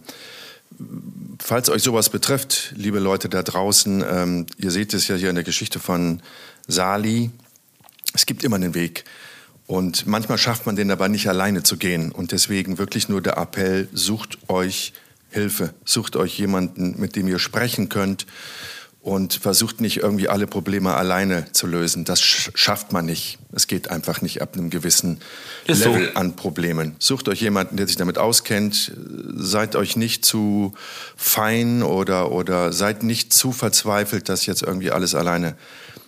falls euch sowas betrifft, liebe Leute da draußen, ähm, ihr seht es ja hier in der Geschichte von Sali, es gibt immer einen Weg. Und manchmal schafft man den aber nicht alleine zu gehen. Und deswegen wirklich nur der Appell, sucht euch Hilfe, sucht euch jemanden, mit dem ihr sprechen könnt und versucht nicht irgendwie alle Probleme alleine zu lösen. Das schafft man nicht. Es geht einfach nicht ab einem gewissen Ist Level so. an Problemen. Sucht euch jemanden, der sich damit auskennt. Seid euch nicht zu fein oder, oder seid nicht zu verzweifelt, dass jetzt irgendwie alles alleine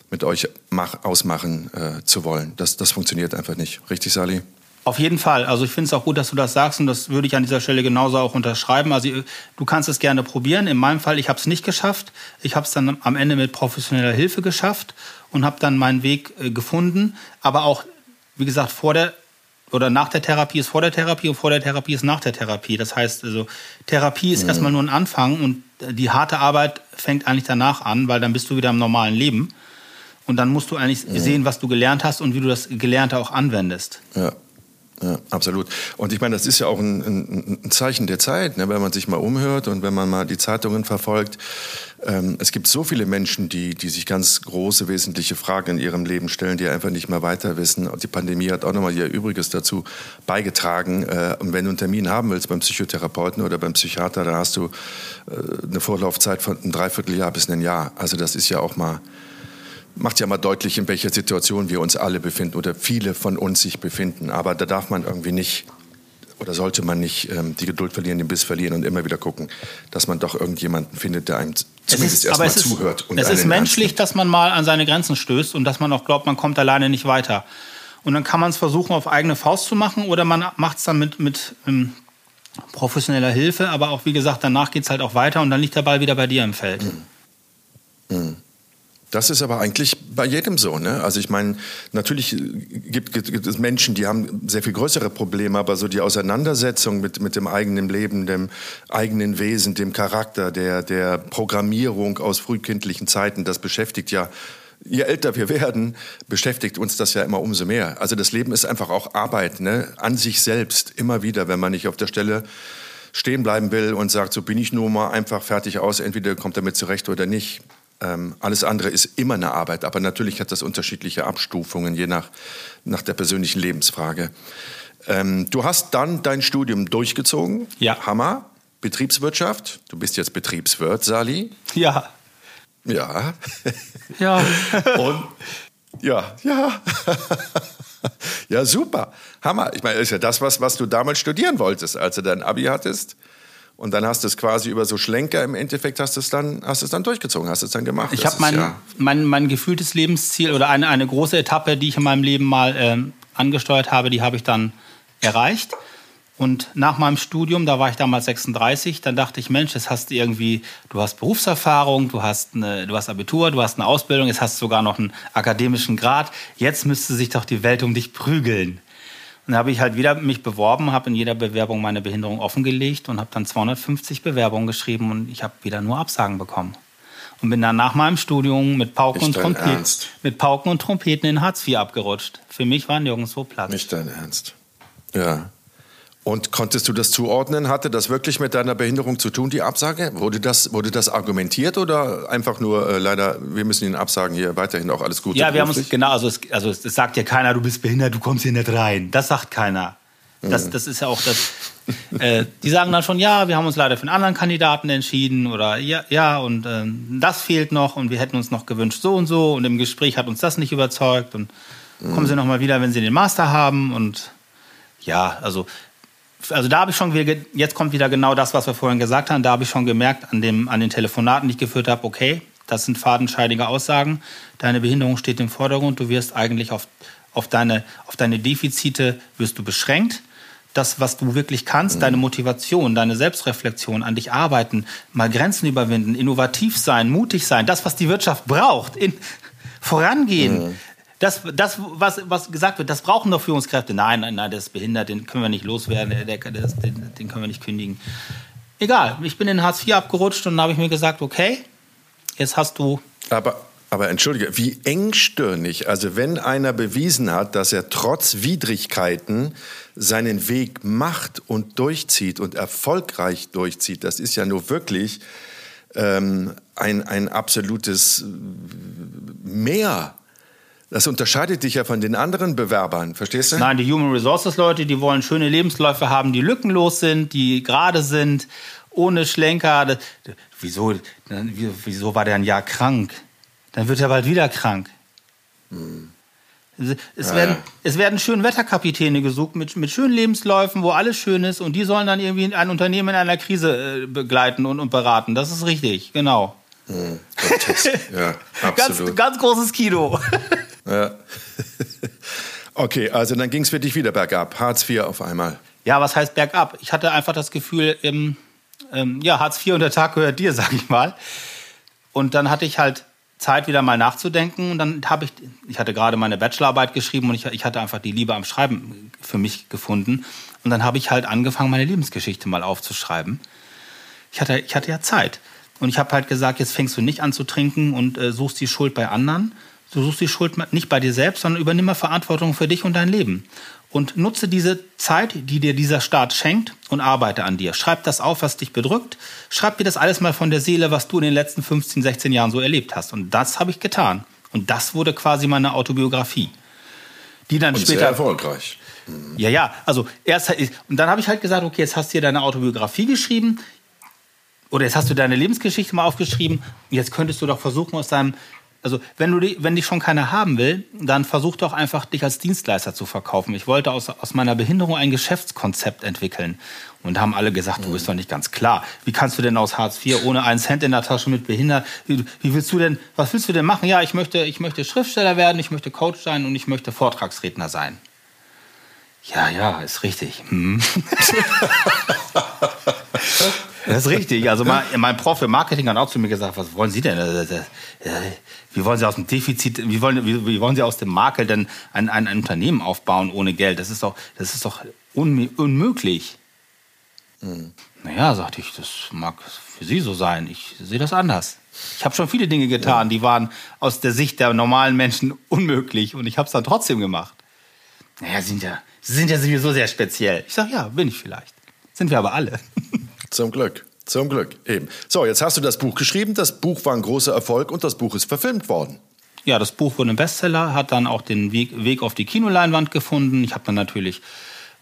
mit euch mach, ausmachen äh, zu wollen. Das, das funktioniert einfach nicht. Richtig, Sali? Auf jeden Fall. Also ich finde es auch gut, dass du das sagst und das würde ich an dieser Stelle genauso auch unterschreiben. Also du kannst es gerne probieren. In meinem Fall, ich habe es nicht geschafft. Ich habe es dann am Ende mit professioneller Hilfe geschafft und habe dann meinen Weg äh, gefunden. Aber auch, wie gesagt, vor der oder nach der Therapie ist vor der Therapie und vor der Therapie ist nach der Therapie. Das heißt, also Therapie ist mhm. erstmal nur ein Anfang und die harte Arbeit fängt eigentlich danach an, weil dann bist du wieder im normalen Leben. Und dann musst du eigentlich mhm. sehen, was du gelernt hast und wie du das Gelernte auch anwendest. Ja. Ja, absolut. Und ich meine, das ist ja auch ein, ein, ein Zeichen der Zeit, ne, wenn man sich mal umhört und wenn man mal die Zeitungen verfolgt. Ähm, es gibt so viele Menschen, die, die sich ganz große, wesentliche Fragen in ihrem Leben stellen, die einfach nicht mehr weiter wissen. Die Pandemie hat auch nochmal ihr Übriges dazu beigetragen. Äh, und wenn du einen Termin haben willst beim Psychotherapeuten oder beim Psychiater, da hast du äh, eine Vorlaufzeit von einem Dreivierteljahr bis ein Jahr. Also das ist ja auch mal macht ja mal deutlich, in welcher Situation wir uns alle befinden oder viele von uns sich befinden. Aber da darf man irgendwie nicht oder sollte man nicht ähm, die Geduld verlieren, den Biss verlieren und immer wieder gucken, dass man doch irgendjemanden findet, der einem zumindest erstmal zuhört. Und es ist menschlich, dass man mal an seine Grenzen stößt und dass man auch glaubt, man kommt alleine nicht weiter. Und dann kann man es versuchen, auf eigene Faust zu machen oder man macht es dann mit, mit ähm, professioneller Hilfe. Aber auch, wie gesagt, danach geht es halt auch weiter und dann liegt der Ball wieder bei dir im Feld. Mhm. Mhm. Das ist aber eigentlich bei jedem so. Ne? Also ich meine, natürlich gibt, gibt, es Menschen, die haben sehr viel größere Probleme, aber so die Auseinandersetzung mit, mit dem eigenen Leben, dem eigenen Wesen, dem Charakter, der, der Programmierung aus frühkindlichen Zeiten, das beschäftigt ja je älter wir werden, beschäftigt uns das ja immer umso mehr. Also das Leben ist einfach auch Arbeit, ne? an sich selbst, immer wieder, wenn man nicht auf der Stelle stehen bleiben will und sagt, so bin ich nur mal einfach fertig aus, entweder kommt damit zurecht oder nicht. Ähm, alles andere ist immer eine Arbeit, aber natürlich hat das unterschiedliche Abstufungen, je nach, nach der persönlichen Lebensfrage. Ähm, du hast dann dein Studium durchgezogen. Ja. Hammer. Betriebswirtschaft. Du bist jetzt Betriebswirt, Sali. Ja. Ja. Ja. Und ja, ja. ja, super. Hammer. Ich meine, das ist ja das, was, was du damals studieren wolltest, als du dein Abi hattest. Und dann hast du es quasi über so Schlenker im Endeffekt hast du es dann, hast es dann durchgezogen, hast es dann gemacht. Ich habe mein, ja mein, mein gefühltes Lebensziel oder eine, eine große Etappe, die ich in meinem Leben mal ähm, angesteuert habe, die habe ich dann erreicht. Und nach meinem Studium, da war ich damals 36, dann dachte ich, Mensch, jetzt hast du irgendwie, du hast Berufserfahrung, du hast, eine, du hast Abitur, du hast eine Ausbildung, jetzt hast du sogar noch einen akademischen Grad. Jetzt müsste sich doch die Welt um dich prügeln. Und dann habe ich halt wieder mich beworben, habe in jeder Bewerbung meine Behinderung offengelegt und habe dann 250 Bewerbungen geschrieben und ich habe wieder nur Absagen bekommen. Und bin dann nach meinem Studium mit Pauken, und Trompeten, mit Pauken und Trompeten in Hartz IV abgerutscht. Für mich war nirgendwo Platz. Nicht dein Ernst. Ja. Und konntest du das zuordnen? Hatte das wirklich mit deiner Behinderung zu tun, die Absage? Wurde das, wurde das argumentiert oder einfach nur äh, leider, wir müssen Ihnen absagen, hier weiterhin auch alles Gute? Ja, wir haben uns, genau, also es, also es sagt ja keiner, du bist behindert, du kommst hier nicht rein. Das sagt keiner. Das, mhm. das ist ja auch das. Äh, die sagen dann schon, ja, wir haben uns leider für einen anderen Kandidaten entschieden oder ja, ja und äh, das fehlt noch und wir hätten uns noch gewünscht so und so und im Gespräch hat uns das nicht überzeugt und mhm. kommen Sie noch mal wieder, wenn Sie den Master haben und ja, also also da habe ich schon, jetzt kommt wieder genau das, was wir vorhin gesagt haben, da habe ich schon gemerkt an, dem, an den Telefonaten, die ich geführt habe, okay, das sind fadenscheidige Aussagen, deine Behinderung steht im Vordergrund, du wirst eigentlich auf, auf, deine, auf deine Defizite wirst du beschränkt. Das, was du wirklich kannst, mhm. deine Motivation, deine Selbstreflexion, an dich arbeiten, mal Grenzen überwinden, innovativ sein, mutig sein, das, was die Wirtschaft braucht, in, vorangehen, mhm das, das was, was gesagt wird, das brauchen doch Führungskräfte. Nein, nein, nein, der ist behindert, den können wir nicht loswerden, der, der, den, den können wir nicht kündigen. Egal, ich bin in Hartz IV abgerutscht und dann habe ich mir gesagt, okay, jetzt hast du. Aber, aber entschuldige, wie engstirnig, also wenn einer bewiesen hat, dass er trotz Widrigkeiten seinen Weg macht und durchzieht und erfolgreich durchzieht, das ist ja nur wirklich ähm, ein, ein absolutes Mehr das unterscheidet dich ja von den anderen Bewerbern, verstehst du? Nein, die Human Resources Leute, die wollen schöne Lebensläufe haben, die lückenlos sind, die gerade sind, ohne Schlenker. Wieso, wieso war der ein Jahr krank? Dann wird er bald wieder krank. Hm. Es, ja, werden, ja. es werden schön Wetterkapitäne gesucht mit, mit schönen Lebensläufen, wo alles schön ist und die sollen dann irgendwie ein Unternehmen in einer Krise äh, begleiten und, und beraten. Das ist richtig, genau. Hm, ja, absolut. Ganz, ganz großes Kino. Ja. Okay, also dann ging es für dich wieder bergab. Hartz IV auf einmal. Ja, was heißt bergab? Ich hatte einfach das Gefühl, ähm, ähm, ja, Hartz IV und der Tag gehört dir, sag ich mal. Und dann hatte ich halt Zeit, wieder mal nachzudenken. Und dann habe ich, ich hatte gerade meine Bachelorarbeit geschrieben und ich, ich hatte einfach die Liebe am Schreiben für mich gefunden. Und dann habe ich halt angefangen, meine Lebensgeschichte mal aufzuschreiben. Ich hatte, ich hatte ja Zeit. Und ich habe halt gesagt, jetzt fängst du nicht an zu trinken und äh, suchst die Schuld bei anderen. Du suchst die Schuld nicht bei dir selbst, sondern übernimm mal Verantwortung für dich und dein Leben und nutze diese Zeit, die dir dieser Staat schenkt und arbeite an dir. Schreib das auf, was dich bedrückt. Schreib dir das alles mal von der Seele, was du in den letzten 15, 16 Jahren so erlebt hast. Und das habe ich getan. Und das wurde quasi meine Autobiografie. Die dann und später. Sehr erfolgreich. Ja, ja. Also erst und dann habe ich halt gesagt, okay, jetzt hast du hier deine Autobiografie geschrieben. Oder jetzt hast du deine Lebensgeschichte mal aufgeschrieben. Jetzt könntest du doch versuchen, aus deinem also wenn du die, wenn dich schon keiner haben will, dann versuch doch einfach, dich als Dienstleister zu verkaufen. Ich wollte aus, aus meiner Behinderung ein Geschäftskonzept entwickeln. Und haben alle gesagt, du bist doch nicht ganz klar. Wie kannst du denn aus Hartz IV ohne einen Cent in der Tasche mit behindert? Wie, wie willst du denn, was willst du denn machen? Ja, ich möchte, ich möchte Schriftsteller werden, ich möchte Coach sein und ich möchte Vortragsredner sein. Ja, ja, ist richtig. Hm. das ist richtig. Also mein, mein Prof im Marketing hat auch zu mir gesagt, was wollen Sie denn? Wie wollen Sie aus dem Defizit, wie wollen, wie, wie wollen Sie aus dem Makel denn ein, ein, ein, Unternehmen aufbauen ohne Geld? Das ist doch, das ist doch un, unmöglich. Mhm. Naja, sagte ich, das mag für Sie so sein. Ich sehe das anders. Ich habe schon viele Dinge getan, ja. die waren aus der Sicht der normalen Menschen unmöglich und ich habe es dann trotzdem gemacht. Naja, Sie sind ja, Sie sind ja sowieso sehr speziell. Ich sage, ja, bin ich vielleicht. Sind wir aber alle. Zum Glück. Zum Glück, eben. So, jetzt hast du das Buch geschrieben. Das Buch war ein großer Erfolg und das Buch ist verfilmt worden. Ja, das Buch wurde ein Bestseller, hat dann auch den Weg, Weg auf die Kinoleinwand gefunden. Ich habe dann natürlich,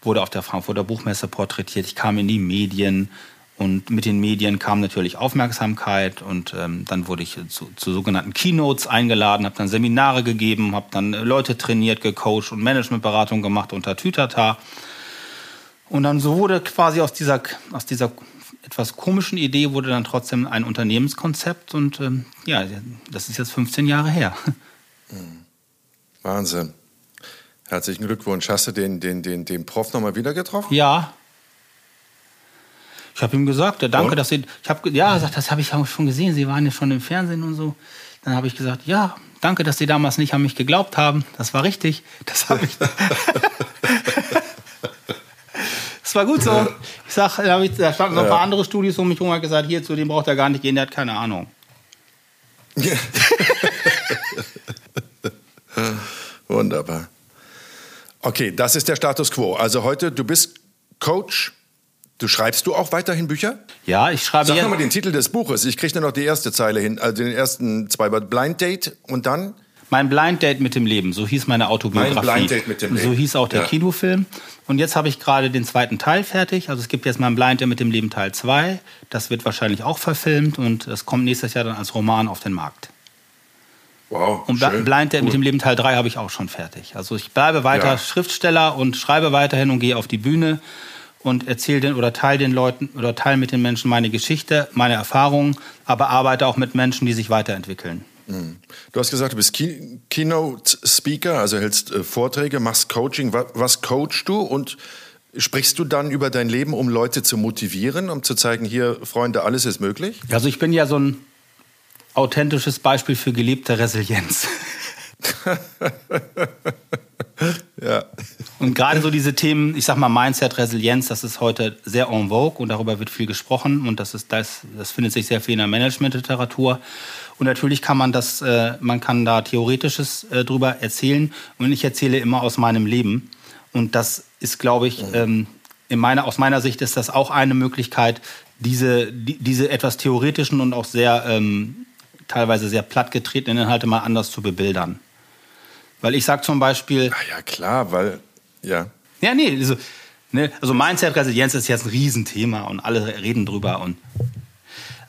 wurde auf der Frankfurter Buchmesse porträtiert. Ich kam in die Medien und mit den Medien kam natürlich Aufmerksamkeit und ähm, dann wurde ich zu, zu sogenannten Keynotes eingeladen, habe dann Seminare gegeben, habe dann Leute trainiert, gecoacht und Managementberatung gemacht unter Tütata. Und dann so wurde quasi aus dieser, aus dieser etwas komischen Idee wurde dann trotzdem ein Unternehmenskonzept und ähm, ja, das ist jetzt 15 Jahre her. Wahnsinn. Herzlichen Glückwunsch. Hast du den, den, den, den Prof nochmal wieder getroffen? Ja. Ich habe ihm gesagt, danke, und? dass Sie, ich habe, ja, gesagt, das habe ich auch schon gesehen, Sie waren ja schon im Fernsehen und so. Dann habe ich gesagt, ja, danke, dass Sie damals nicht an mich geglaubt haben. Das war richtig. Das habe ich. Das war gut so. Ich sag, da, ich, da standen noch ein paar andere Studios um mich herum und gesagt, hier zu dem braucht er gar nicht gehen, der hat keine Ahnung. Wunderbar. Okay, das ist der Status quo. Also heute, du bist Coach. Du schreibst du auch weiterhin Bücher? Ja, ich schreibe. Sag ja, mal den Titel des Buches. Ich kriege nur noch die erste Zeile hin, also den ersten zwei. Blind Date und dann? Mein Blind Date mit dem Leben, so hieß meine Autobiografie. Mein Blind Date mit dem Leben. So hieß auch der ja. Kinofilm. Und jetzt habe ich gerade den zweiten Teil fertig. Also es gibt jetzt mein Blind Date mit dem Leben Teil 2. Das wird wahrscheinlich auch verfilmt und das kommt nächstes Jahr dann als Roman auf den Markt. Wow. Und schön. Blind Date cool. mit dem Leben Teil 3 habe ich auch schon fertig. Also ich bleibe weiter ja. Schriftsteller und schreibe weiterhin und gehe auf die Bühne und erzähle den oder teile den Leuten oder teile mit den Menschen meine Geschichte, meine Erfahrungen, aber arbeite auch mit Menschen, die sich weiterentwickeln. Du hast gesagt, du bist Keynote Speaker, also hältst äh, Vorträge, machst Coaching. Was, was coachst du und sprichst du dann über dein Leben, um Leute zu motivieren, um zu zeigen, hier, Freunde, alles ist möglich? Also ich bin ja so ein authentisches Beispiel für gelebte Resilienz. ja. Und gerade so diese Themen, ich sag mal Mindset, Resilienz, das ist heute sehr en vogue und darüber wird viel gesprochen und das ist das, das findet sich sehr viel in der Managementliteratur. Und natürlich kann man das, äh, man kann da Theoretisches äh, drüber erzählen. Und ich erzähle immer aus meinem Leben. Und das ist, glaube ich, ähm, in meiner, aus meiner Sicht ist das auch eine Möglichkeit, diese, die, diese etwas theoretischen und auch sehr ähm, teilweise sehr plattgetretenen Inhalte mal anders zu bebildern. Weil ich sage zum Beispiel. Ach ja, klar, weil, ja. Ja, nee, also, ne, also Mindset Resilienz ist jetzt ein Riesenthema und alle reden drüber und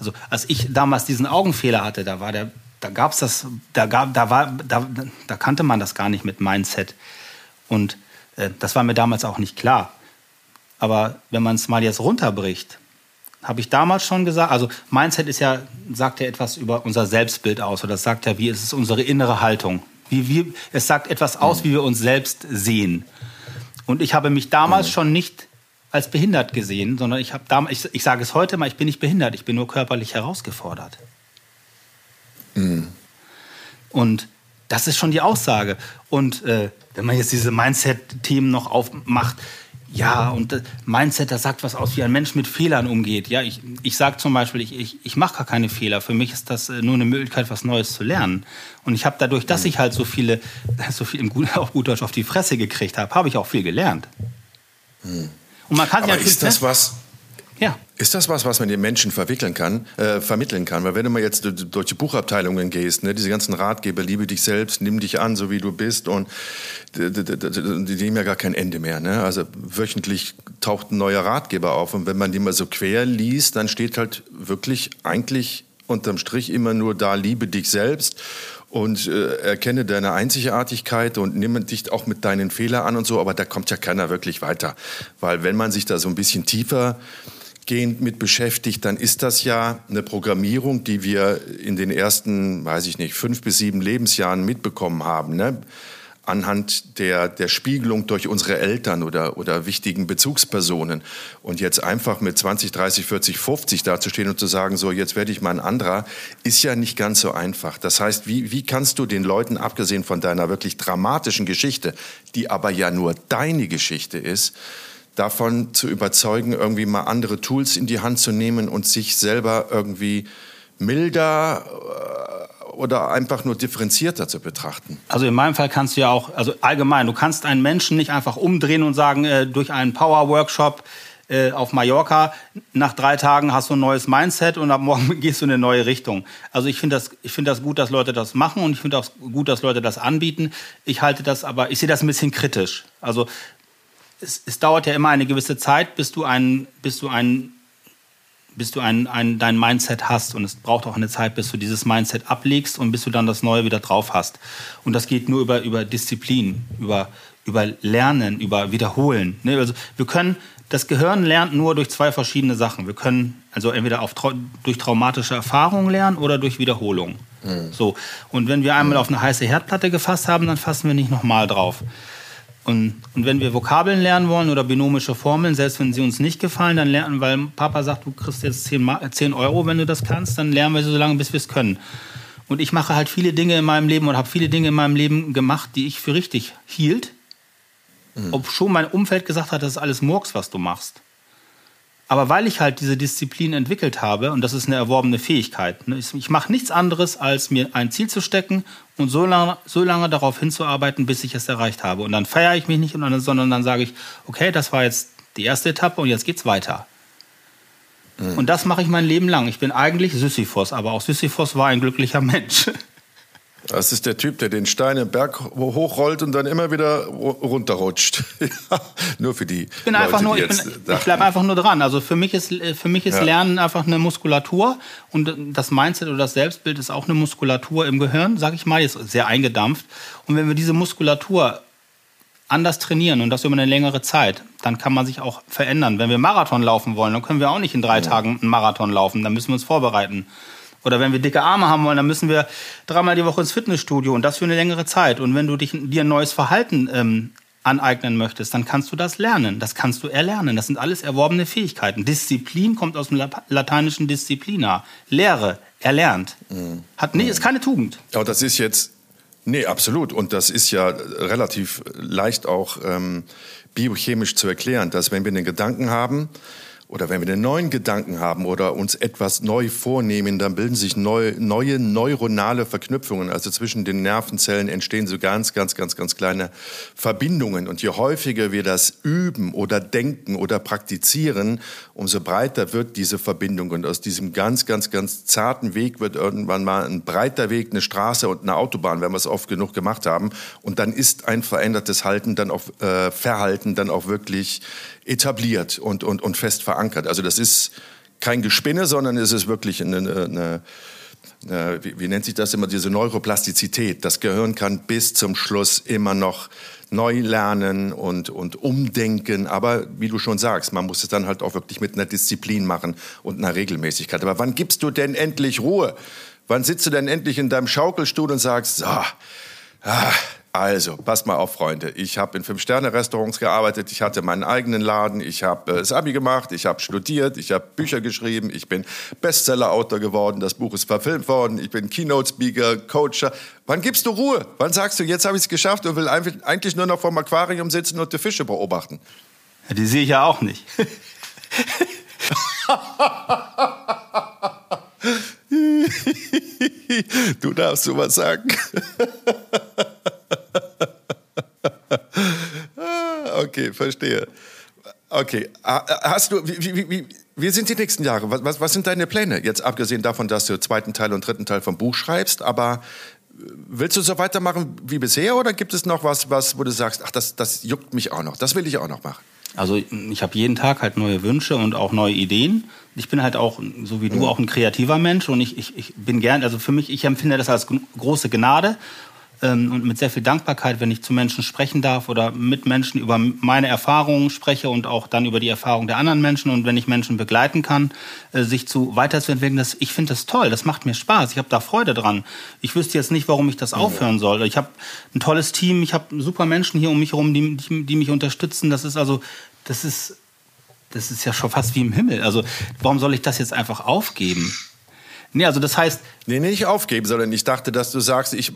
also als ich damals diesen Augenfehler hatte, da war der, da gab's das, da gab, da war, da, da kannte man das gar nicht mit Mindset. Und äh, das war mir damals auch nicht klar. Aber wenn man es mal jetzt runterbricht, habe ich damals schon gesagt, also Mindset ist ja, sagt ja etwas über unser Selbstbild aus, oder das sagt ja, wie ist es unsere innere Haltung? Wie wir, es sagt etwas aus, wie wir uns selbst sehen. Und ich habe mich damals mhm. schon nicht als behindert gesehen, sondern ich habe damals, ich, ich sage es heute mal, ich bin nicht behindert, ich bin nur körperlich herausgefordert. Mhm. Und das ist schon die Aussage. Und äh, wenn man jetzt diese Mindset-Themen noch aufmacht, ja, und Mindset, das sagt was aus, wie ein Mensch mit Fehlern umgeht. Ja, ich, ich sage zum Beispiel, ich, ich, ich mache gar keine Fehler. Für mich ist das äh, nur eine Möglichkeit, was Neues zu lernen. Und ich habe dadurch, dass ich halt so viele, so viel im Gut, auf gut Deutsch auf die Fresse gekriegt habe, habe ich auch viel gelernt. Hm. Und man kann Aber ja ist das was? Ja. Ist das was, was man den Menschen verwickeln kann, äh, vermitteln kann? Weil wenn du mal jetzt durch die Buchabteilungen gehst, ne, diese ganzen Ratgeber, liebe dich selbst, nimm dich an, so wie du bist, und die, nehmen ja gar kein Ende mehr. Ne? Also wöchentlich taucht ein neuer Ratgeber auf, und wenn man die mal so quer liest, dann steht halt wirklich eigentlich unterm Strich immer nur da, liebe dich selbst und äh, erkenne deine Einzigartigkeit und nimm dich auch mit deinen Fehlern an und so, aber da kommt ja keiner wirklich weiter. Weil wenn man sich da so ein bisschen tiefer gehend mit beschäftigt, dann ist das ja eine Programmierung, die wir in den ersten, weiß ich nicht, fünf bis sieben Lebensjahren mitbekommen haben. Ne? anhand der, der Spiegelung durch unsere Eltern oder, oder wichtigen Bezugspersonen. Und jetzt einfach mit 20, 30, 40, 50 dazustehen und zu sagen, so jetzt werde ich mal ein anderer, ist ja nicht ganz so einfach. Das heißt, wie, wie kannst du den Leuten, abgesehen von deiner wirklich dramatischen Geschichte, die aber ja nur deine Geschichte ist, davon zu überzeugen, irgendwie mal andere Tools in die Hand zu nehmen und sich selber irgendwie milder äh, oder einfach nur differenzierter zu betrachten? Also in meinem Fall kannst du ja auch, also allgemein, du kannst einen Menschen nicht einfach umdrehen und sagen, äh, durch einen Power-Workshop äh, auf Mallorca, nach drei Tagen hast du ein neues Mindset und ab morgen gehst du in eine neue Richtung. Also ich finde das, ich das gut, dass Leute das machen und ich finde auch gut, dass Leute das anbieten. Ich halte das aber, ich sehe das ein bisschen kritisch. Also es, es dauert ja immer eine gewisse Zeit, bis du ein, bis du ein bis du ein, ein, dein Mindset hast. Und es braucht auch eine Zeit, bis du dieses Mindset ablegst und bis du dann das Neue wieder drauf hast. Und das geht nur über, über Disziplin, über, über Lernen, über Wiederholen. Ne? Also wir können, das Gehirn lernt nur durch zwei verschiedene Sachen. Wir können also entweder auf, durch traumatische Erfahrungen lernen oder durch Wiederholung. Mhm. So. Und wenn wir einmal auf eine heiße Herdplatte gefasst haben, dann fassen wir nicht nochmal drauf. Und, und wenn wir Vokabeln lernen wollen oder binomische Formeln, selbst wenn sie uns nicht gefallen, dann lernen, weil Papa sagt, du kriegst jetzt 10, 10 Euro, wenn du das kannst, dann lernen wir so lange, bis wir es können. Und ich mache halt viele Dinge in meinem Leben und habe viele Dinge in meinem Leben gemacht, die ich für richtig hielt. Mhm. Ob schon mein Umfeld gesagt hat, das ist alles Murks, was du machst. Aber weil ich halt diese Disziplin entwickelt habe, und das ist eine erworbene Fähigkeit, ne, ich, ich mache nichts anderes, als mir ein Ziel zu stecken und so lange, so lange darauf hinzuarbeiten, bis ich es erreicht habe. Und dann feiere ich mich nicht, sondern dann sage ich, okay, das war jetzt die erste Etappe und jetzt geht's weiter. Mhm. Und das mache ich mein Leben lang. Ich bin eigentlich Sisyphos, aber auch Sisyphos war ein glücklicher Mensch. Das ist der Typ, der den Stein im Berg hochrollt und dann immer wieder runterrutscht. nur für die. Ich bin Leute, einfach nur, ich, ich bleibe einfach nur dran. Also für mich ist, für mich ist ja. Lernen einfach eine Muskulatur und das Mindset oder das Selbstbild ist auch eine Muskulatur im Gehirn, sag ich mal, ist sehr eingedampft. Und wenn wir diese Muskulatur anders trainieren und das über eine längere Zeit, dann kann man sich auch verändern. Wenn wir Marathon laufen wollen, dann können wir auch nicht in drei ja. Tagen einen Marathon laufen. Dann müssen wir uns vorbereiten. Oder wenn wir dicke Arme haben wollen, dann müssen wir dreimal die Woche ins Fitnessstudio und das für eine längere Zeit. Und wenn du dich, dir ein neues Verhalten ähm, aneignen möchtest, dann kannst du das lernen. Das kannst du erlernen. Das sind alles erworbene Fähigkeiten. Disziplin kommt aus dem lateinischen Disziplina. Lehre, erlernt. Mhm. Hat nie, ist keine Tugend. Aber das ist jetzt, nee, absolut. Und das ist ja relativ leicht auch ähm, biochemisch zu erklären, dass wenn wir einen Gedanken haben, oder wenn wir einen neuen Gedanken haben oder uns etwas neu vornehmen, dann bilden sich neu, neue neuronale Verknüpfungen. Also zwischen den Nervenzellen entstehen so ganz, ganz, ganz, ganz kleine Verbindungen. Und je häufiger wir das üben oder denken oder praktizieren, umso breiter wird diese Verbindung. Und aus diesem ganz, ganz, ganz zarten Weg wird irgendwann mal ein breiter Weg, eine Straße und eine Autobahn, wenn wir es oft genug gemacht haben. Und dann ist ein verändertes Halten dann auch, äh, Verhalten dann auch wirklich etabliert und, und, und fest verankert. Also das ist kein Gespinne, sondern es ist wirklich eine, eine, eine wie, wie, nennt sich das immer, diese Neuroplastizität. Das Gehirn kann bis zum Schluss immer noch neu lernen und, und umdenken. Aber wie du schon sagst, man muss es dann halt auch wirklich mit einer Disziplin machen und einer Regelmäßigkeit. Aber wann gibst du denn endlich Ruhe? Wann sitzt du denn endlich in deinem Schaukelstuhl und sagst, so, Ah, also, passt mal auf, Freunde. Ich habe in Fünf-Sterne-Restaurants gearbeitet, ich hatte meinen eigenen Laden, ich habe äh, das Abi gemacht, ich habe studiert, ich habe Bücher geschrieben, ich bin Bestseller-Autor geworden, das Buch ist verfilmt worden, ich bin Keynote-Speaker, Coacher. Wann gibst du Ruhe? Wann sagst du, jetzt habe ich es geschafft und will eigentlich nur noch vorm Aquarium sitzen und die Fische beobachten? Ja, die sehe ich ja auch nicht. du darfst sowas sagen. okay, verstehe. Okay, hast du, wie, wie, wie, wie sind die nächsten Jahre? Was, was, was sind deine Pläne? Jetzt abgesehen davon, dass du zweiten Teil und dritten Teil vom Buch schreibst, aber äh, willst du so weitermachen wie bisher oder gibt es noch was, was wo du sagst, ach, das, das juckt mich auch noch, das will ich auch noch machen? Also ich habe jeden Tag halt neue Wünsche und auch neue Ideen. Ich bin halt auch, so wie du, auch ein kreativer Mensch und ich, ich, ich bin gern, also für mich, ich empfinde das als große Gnade ähm, und mit sehr viel Dankbarkeit, wenn ich zu Menschen sprechen darf oder mit Menschen über meine Erfahrungen spreche und auch dann über die Erfahrungen der anderen Menschen und wenn ich Menschen begleiten kann, äh, sich zu weiterzuentwickeln, das, ich finde das toll, das macht mir Spaß, ich habe da Freude dran. Ich wüsste jetzt nicht, warum ich das aufhören soll. Ich habe ein tolles Team, ich habe super Menschen hier um mich herum, die, die, die mich unterstützen. Das ist also, das ist, das ist ja schon fast wie im Himmel. Also warum soll ich das jetzt einfach aufgeben? Nee, also das heißt. Nee, nicht aufgeben, sondern ich dachte, dass du sagst, ich,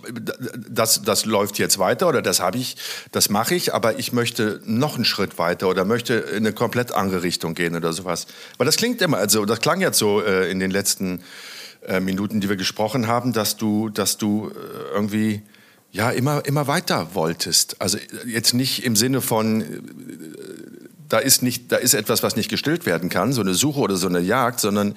das, das läuft jetzt weiter oder das habe ich, das mache ich, aber ich möchte noch einen Schritt weiter oder möchte in eine komplett andere Richtung gehen oder sowas. Weil das klingt immer, also das klang jetzt so äh, in den letzten äh, Minuten, die wir gesprochen haben, dass du, dass du äh, irgendwie ja immer, immer weiter wolltest. Also jetzt nicht im Sinne von äh, da ist nicht, da ist etwas, was nicht gestillt werden kann, so eine Suche oder so eine Jagd, sondern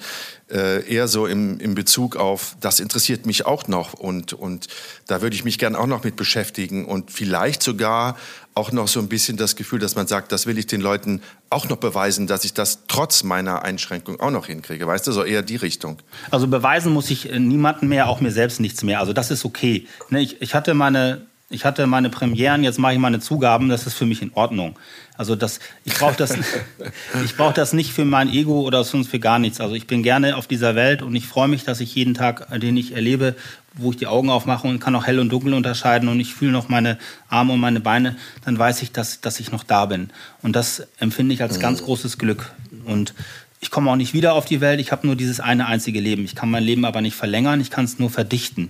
äh, eher so im, im Bezug auf, das interessiert mich auch noch und, und da würde ich mich gern auch noch mit beschäftigen und vielleicht sogar auch noch so ein bisschen das Gefühl, dass man sagt, das will ich den Leuten auch noch beweisen, dass ich das trotz meiner Einschränkung auch noch hinkriege. Weißt du, so eher die Richtung. Also beweisen muss ich äh, niemandem mehr, auch mir selbst nichts mehr. Also das ist okay. Ne, ich, ich hatte meine ich hatte meine Premieren, jetzt mache ich meine Zugaben, das ist für mich in Ordnung. Also das, ich brauche das, ich brauche das nicht für mein Ego oder sonst für gar nichts. Also ich bin gerne auf dieser Welt und ich freue mich, dass ich jeden Tag, den ich erlebe, wo ich die Augen aufmache und kann auch hell und dunkel unterscheiden und ich fühle noch meine Arme und meine Beine, dann weiß ich, dass, dass ich noch da bin. Und das empfinde ich als mhm. ganz großes Glück. Und ich komme auch nicht wieder auf die Welt, ich habe nur dieses eine einzige Leben. Ich kann mein Leben aber nicht verlängern, ich kann es nur verdichten.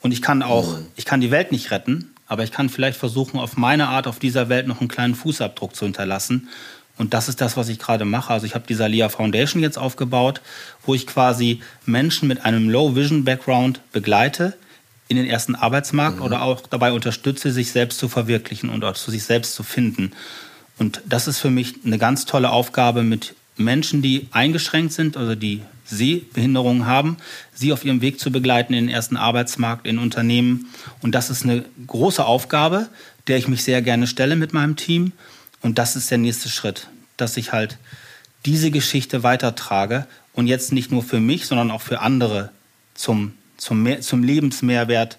Und ich kann auch, mhm. ich kann die Welt nicht retten, aber ich kann vielleicht versuchen, auf meine Art auf dieser Welt noch einen kleinen Fußabdruck zu hinterlassen. Und das ist das, was ich gerade mache. Also ich habe die Salia Foundation jetzt aufgebaut, wo ich quasi Menschen mit einem Low-Vision-Background begleite in den ersten Arbeitsmarkt mhm. oder auch dabei unterstütze, sich selbst zu verwirklichen und auch zu sich selbst zu finden. Und das ist für mich eine ganz tolle Aufgabe mit Menschen, die eingeschränkt sind, also die Sehbehinderungen haben, sie auf ihrem Weg zu begleiten in den ersten Arbeitsmarkt, in Unternehmen. Und das ist eine große Aufgabe, der ich mich sehr gerne stelle mit meinem Team. Und das ist der nächste Schritt, dass ich halt diese Geschichte weitertrage und jetzt nicht nur für mich, sondern auch für andere zum, zum, zum Lebensmehrwert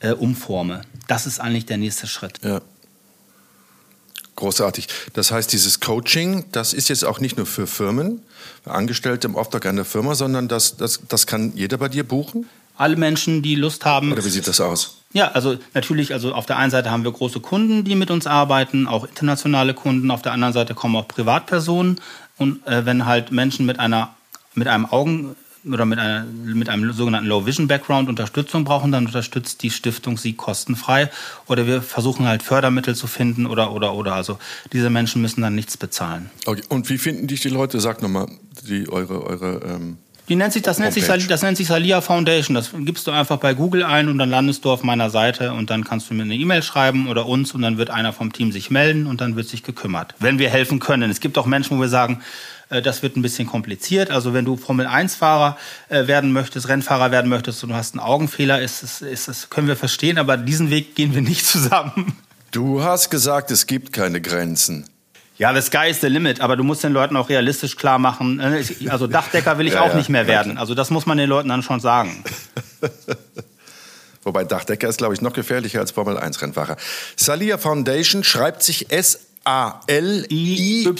äh, umforme. Das ist eigentlich der nächste Schritt. Ja. Großartig. Das heißt, dieses Coaching, das ist jetzt auch nicht nur für Firmen, Angestellte im Auftrag einer Firma, sondern das, das, das kann jeder bei dir buchen? Alle Menschen, die Lust haben. Oder wie sieht das aus? Ja, also natürlich, also auf der einen Seite haben wir große Kunden, die mit uns arbeiten, auch internationale Kunden. Auf der anderen Seite kommen auch Privatpersonen. Und äh, wenn halt Menschen mit einer mit einem Augen oder mit, einer, mit einem sogenannten Low Vision Background Unterstützung brauchen, dann unterstützt die Stiftung sie kostenfrei. Oder wir versuchen halt Fördermittel zu finden oder, oder, oder. Also diese Menschen müssen dann nichts bezahlen. Okay. Und wie finden dich die Leute? Sag nochmal, die, eure, eure ähm die nennt sich, das, nennt sich, das nennt sich Salia Foundation. Das gibst du einfach bei Google ein und dann landest du auf meiner Seite und dann kannst du mir eine E-Mail schreiben oder uns und dann wird einer vom Team sich melden und dann wird sich gekümmert. Wenn wir helfen können. Es gibt auch Menschen, wo wir sagen, äh, das wird ein bisschen kompliziert. Also wenn du Formel-1-Fahrer äh, werden möchtest, Rennfahrer werden möchtest und du hast einen Augenfehler, ist es, ist es, können wir verstehen, aber diesen Weg gehen wir nicht zusammen. Du hast gesagt, es gibt keine Grenzen. Ja, the sky is the limit, aber du musst den Leuten auch realistisch klar machen. Äh, also Dachdecker will ich ja, auch ja, nicht mehr werden. Also das muss man den Leuten dann schon sagen. Wobei Dachdecker ist, glaube ich, noch gefährlicher als Formel-1-Rennfahrer. Salia Foundation schreibt sich S A-L-I-Y-A.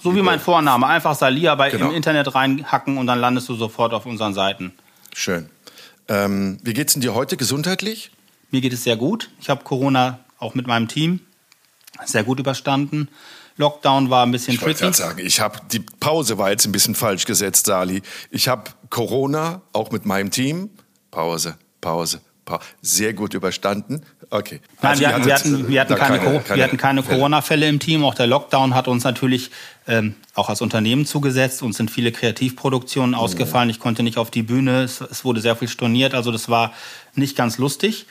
So wie mein Vorname. Einfach Salia bei genau. im Internet reinhacken und dann landest du sofort auf unseren Seiten. Schön. Ähm, wie geht's denn dir heute gesundheitlich? Mir geht es sehr gut. Ich habe Corona auch mit meinem Team sehr gut überstanden. Lockdown war ein bisschen ich tricky. Ich sagen, ich habe die Pause war jetzt ein bisschen falsch gesetzt, Sali. Ich habe Corona auch mit meinem Team Pause, Pause, Pause sehr gut überstanden. Okay. Nein, also wir, hatten, wir, hatten, wir hatten keine, keine, keine, wir hatten keine Corona-Fälle im Team. Auch der Lockdown hat uns natürlich ähm, auch als Unternehmen zugesetzt. Uns sind viele Kreativproduktionen mhm. ausgefallen. Ich konnte nicht auf die Bühne. Es, es wurde sehr viel storniert. Also das war nicht ganz lustig.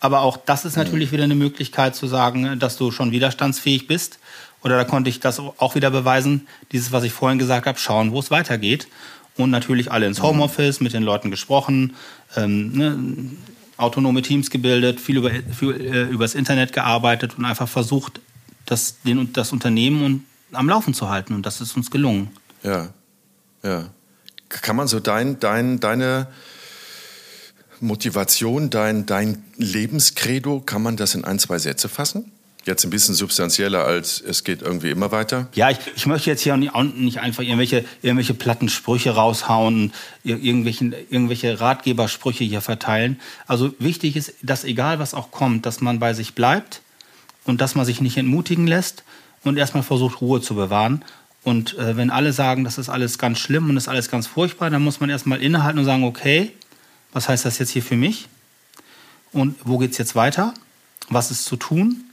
Aber auch das ist natürlich mhm. wieder eine Möglichkeit zu sagen, dass du schon widerstandsfähig bist. Oder da konnte ich das auch wieder beweisen, dieses, was ich vorhin gesagt habe, schauen, wo es weitergeht. Und natürlich alle ins mhm. Homeoffice, mit den Leuten gesprochen, ähm, ne, autonome Teams gebildet, viel über, viel, äh, übers Internet gearbeitet und einfach versucht, das, den, das Unternehmen und, am Laufen zu halten. Und das ist uns gelungen. Ja, ja. Kann man so dein, dein, deine Motivation, dein, dein Lebenskredo, kann man das in ein, zwei Sätze fassen? Jetzt ein bisschen substanzieller als es geht irgendwie immer weiter. Ja, ich, ich möchte jetzt hier nicht, einfach irgendwelche, irgendwelche platten Sprüche raushauen, irgendwelche, irgendwelche Ratgebersprüche hier verteilen. Also wichtig ist, dass egal was auch kommt, dass man bei sich bleibt und dass man sich nicht entmutigen lässt und erstmal versucht, Ruhe zu bewahren. Und äh, wenn alle sagen, das ist alles ganz schlimm und das ist alles ganz furchtbar, dann muss man erstmal innehalten und sagen, okay, was heißt das jetzt hier für mich? Und wo geht es jetzt weiter? Was ist zu tun?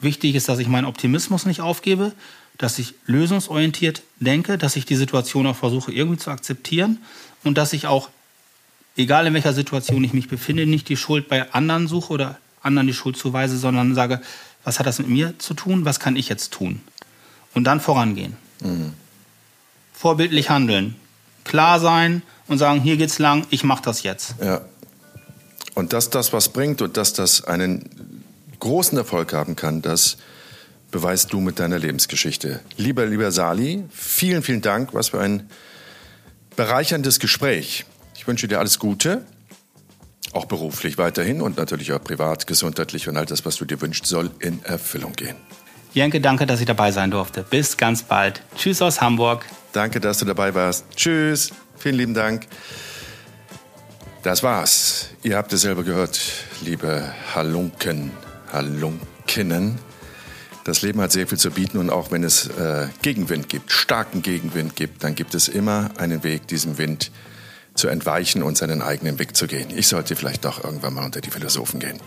Wichtig ist, dass ich meinen Optimismus nicht aufgebe, dass ich lösungsorientiert denke, dass ich die Situation auch versuche irgendwie zu akzeptieren und dass ich auch, egal in welcher Situation ich mich befinde, nicht die Schuld bei anderen suche oder anderen die Schuld zuweise, sondern sage, was hat das mit mir zu tun, was kann ich jetzt tun? Und dann vorangehen. Mhm. Vorbildlich handeln, klar sein und sagen, hier geht's lang, ich mache das jetzt. Ja. Und dass das was bringt und dass das einen großen Erfolg haben kann, das beweist du mit deiner Lebensgeschichte. Lieber, lieber Sali, vielen, vielen Dank. Was für ein bereicherndes Gespräch. Ich wünsche dir alles Gute, auch beruflich weiterhin und natürlich auch privat, gesundheitlich und all das, was du dir wünschst, soll in Erfüllung gehen. Jenke, danke, dass ich dabei sein durfte. Bis ganz bald. Tschüss aus Hamburg. Danke, dass du dabei warst. Tschüss. Vielen lieben Dank. Das war's. Ihr habt es selber gehört, liebe Halunken. Halunkinnen. Das Leben hat sehr viel zu bieten und auch wenn es äh, Gegenwind gibt, starken Gegenwind gibt, dann gibt es immer einen Weg, diesem Wind zu entweichen und seinen eigenen Weg zu gehen. Ich sollte vielleicht doch irgendwann mal unter die Philosophen gehen.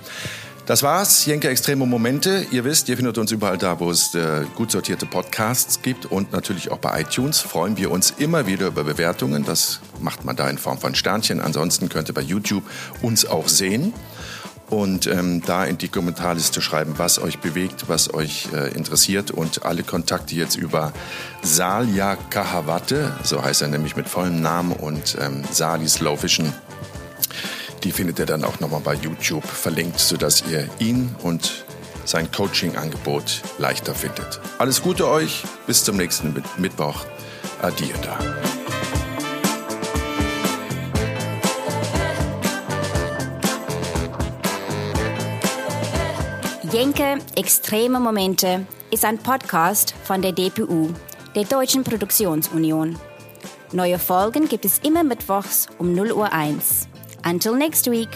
Das war's, Jenke Extreme Momente. Ihr wisst, ihr findet uns überall da, wo es äh, gut sortierte Podcasts gibt und natürlich auch bei iTunes. Freuen wir uns immer wieder über Bewertungen. Das macht man da in Form von Sternchen. Ansonsten könnt ihr bei YouTube uns auch sehen und ähm, da in die Kommentarliste schreiben, was euch bewegt, was euch äh, interessiert und alle Kontakte jetzt über Salja Kahawate, so heißt er nämlich mit vollem Namen und ähm, Salis Lowvision, die findet ihr dann auch nochmal bei YouTube verlinkt, sodass ihr ihn und sein Coaching-Angebot leichter findet. Alles Gute euch, bis zum nächsten Mittwoch. Adieu da. Jenke Extreme Momente ist ein Podcast von der DPU, der Deutschen Produktionsunion. Neue Folgen gibt es immer mittwochs um 0 Uhr 1. Until next week.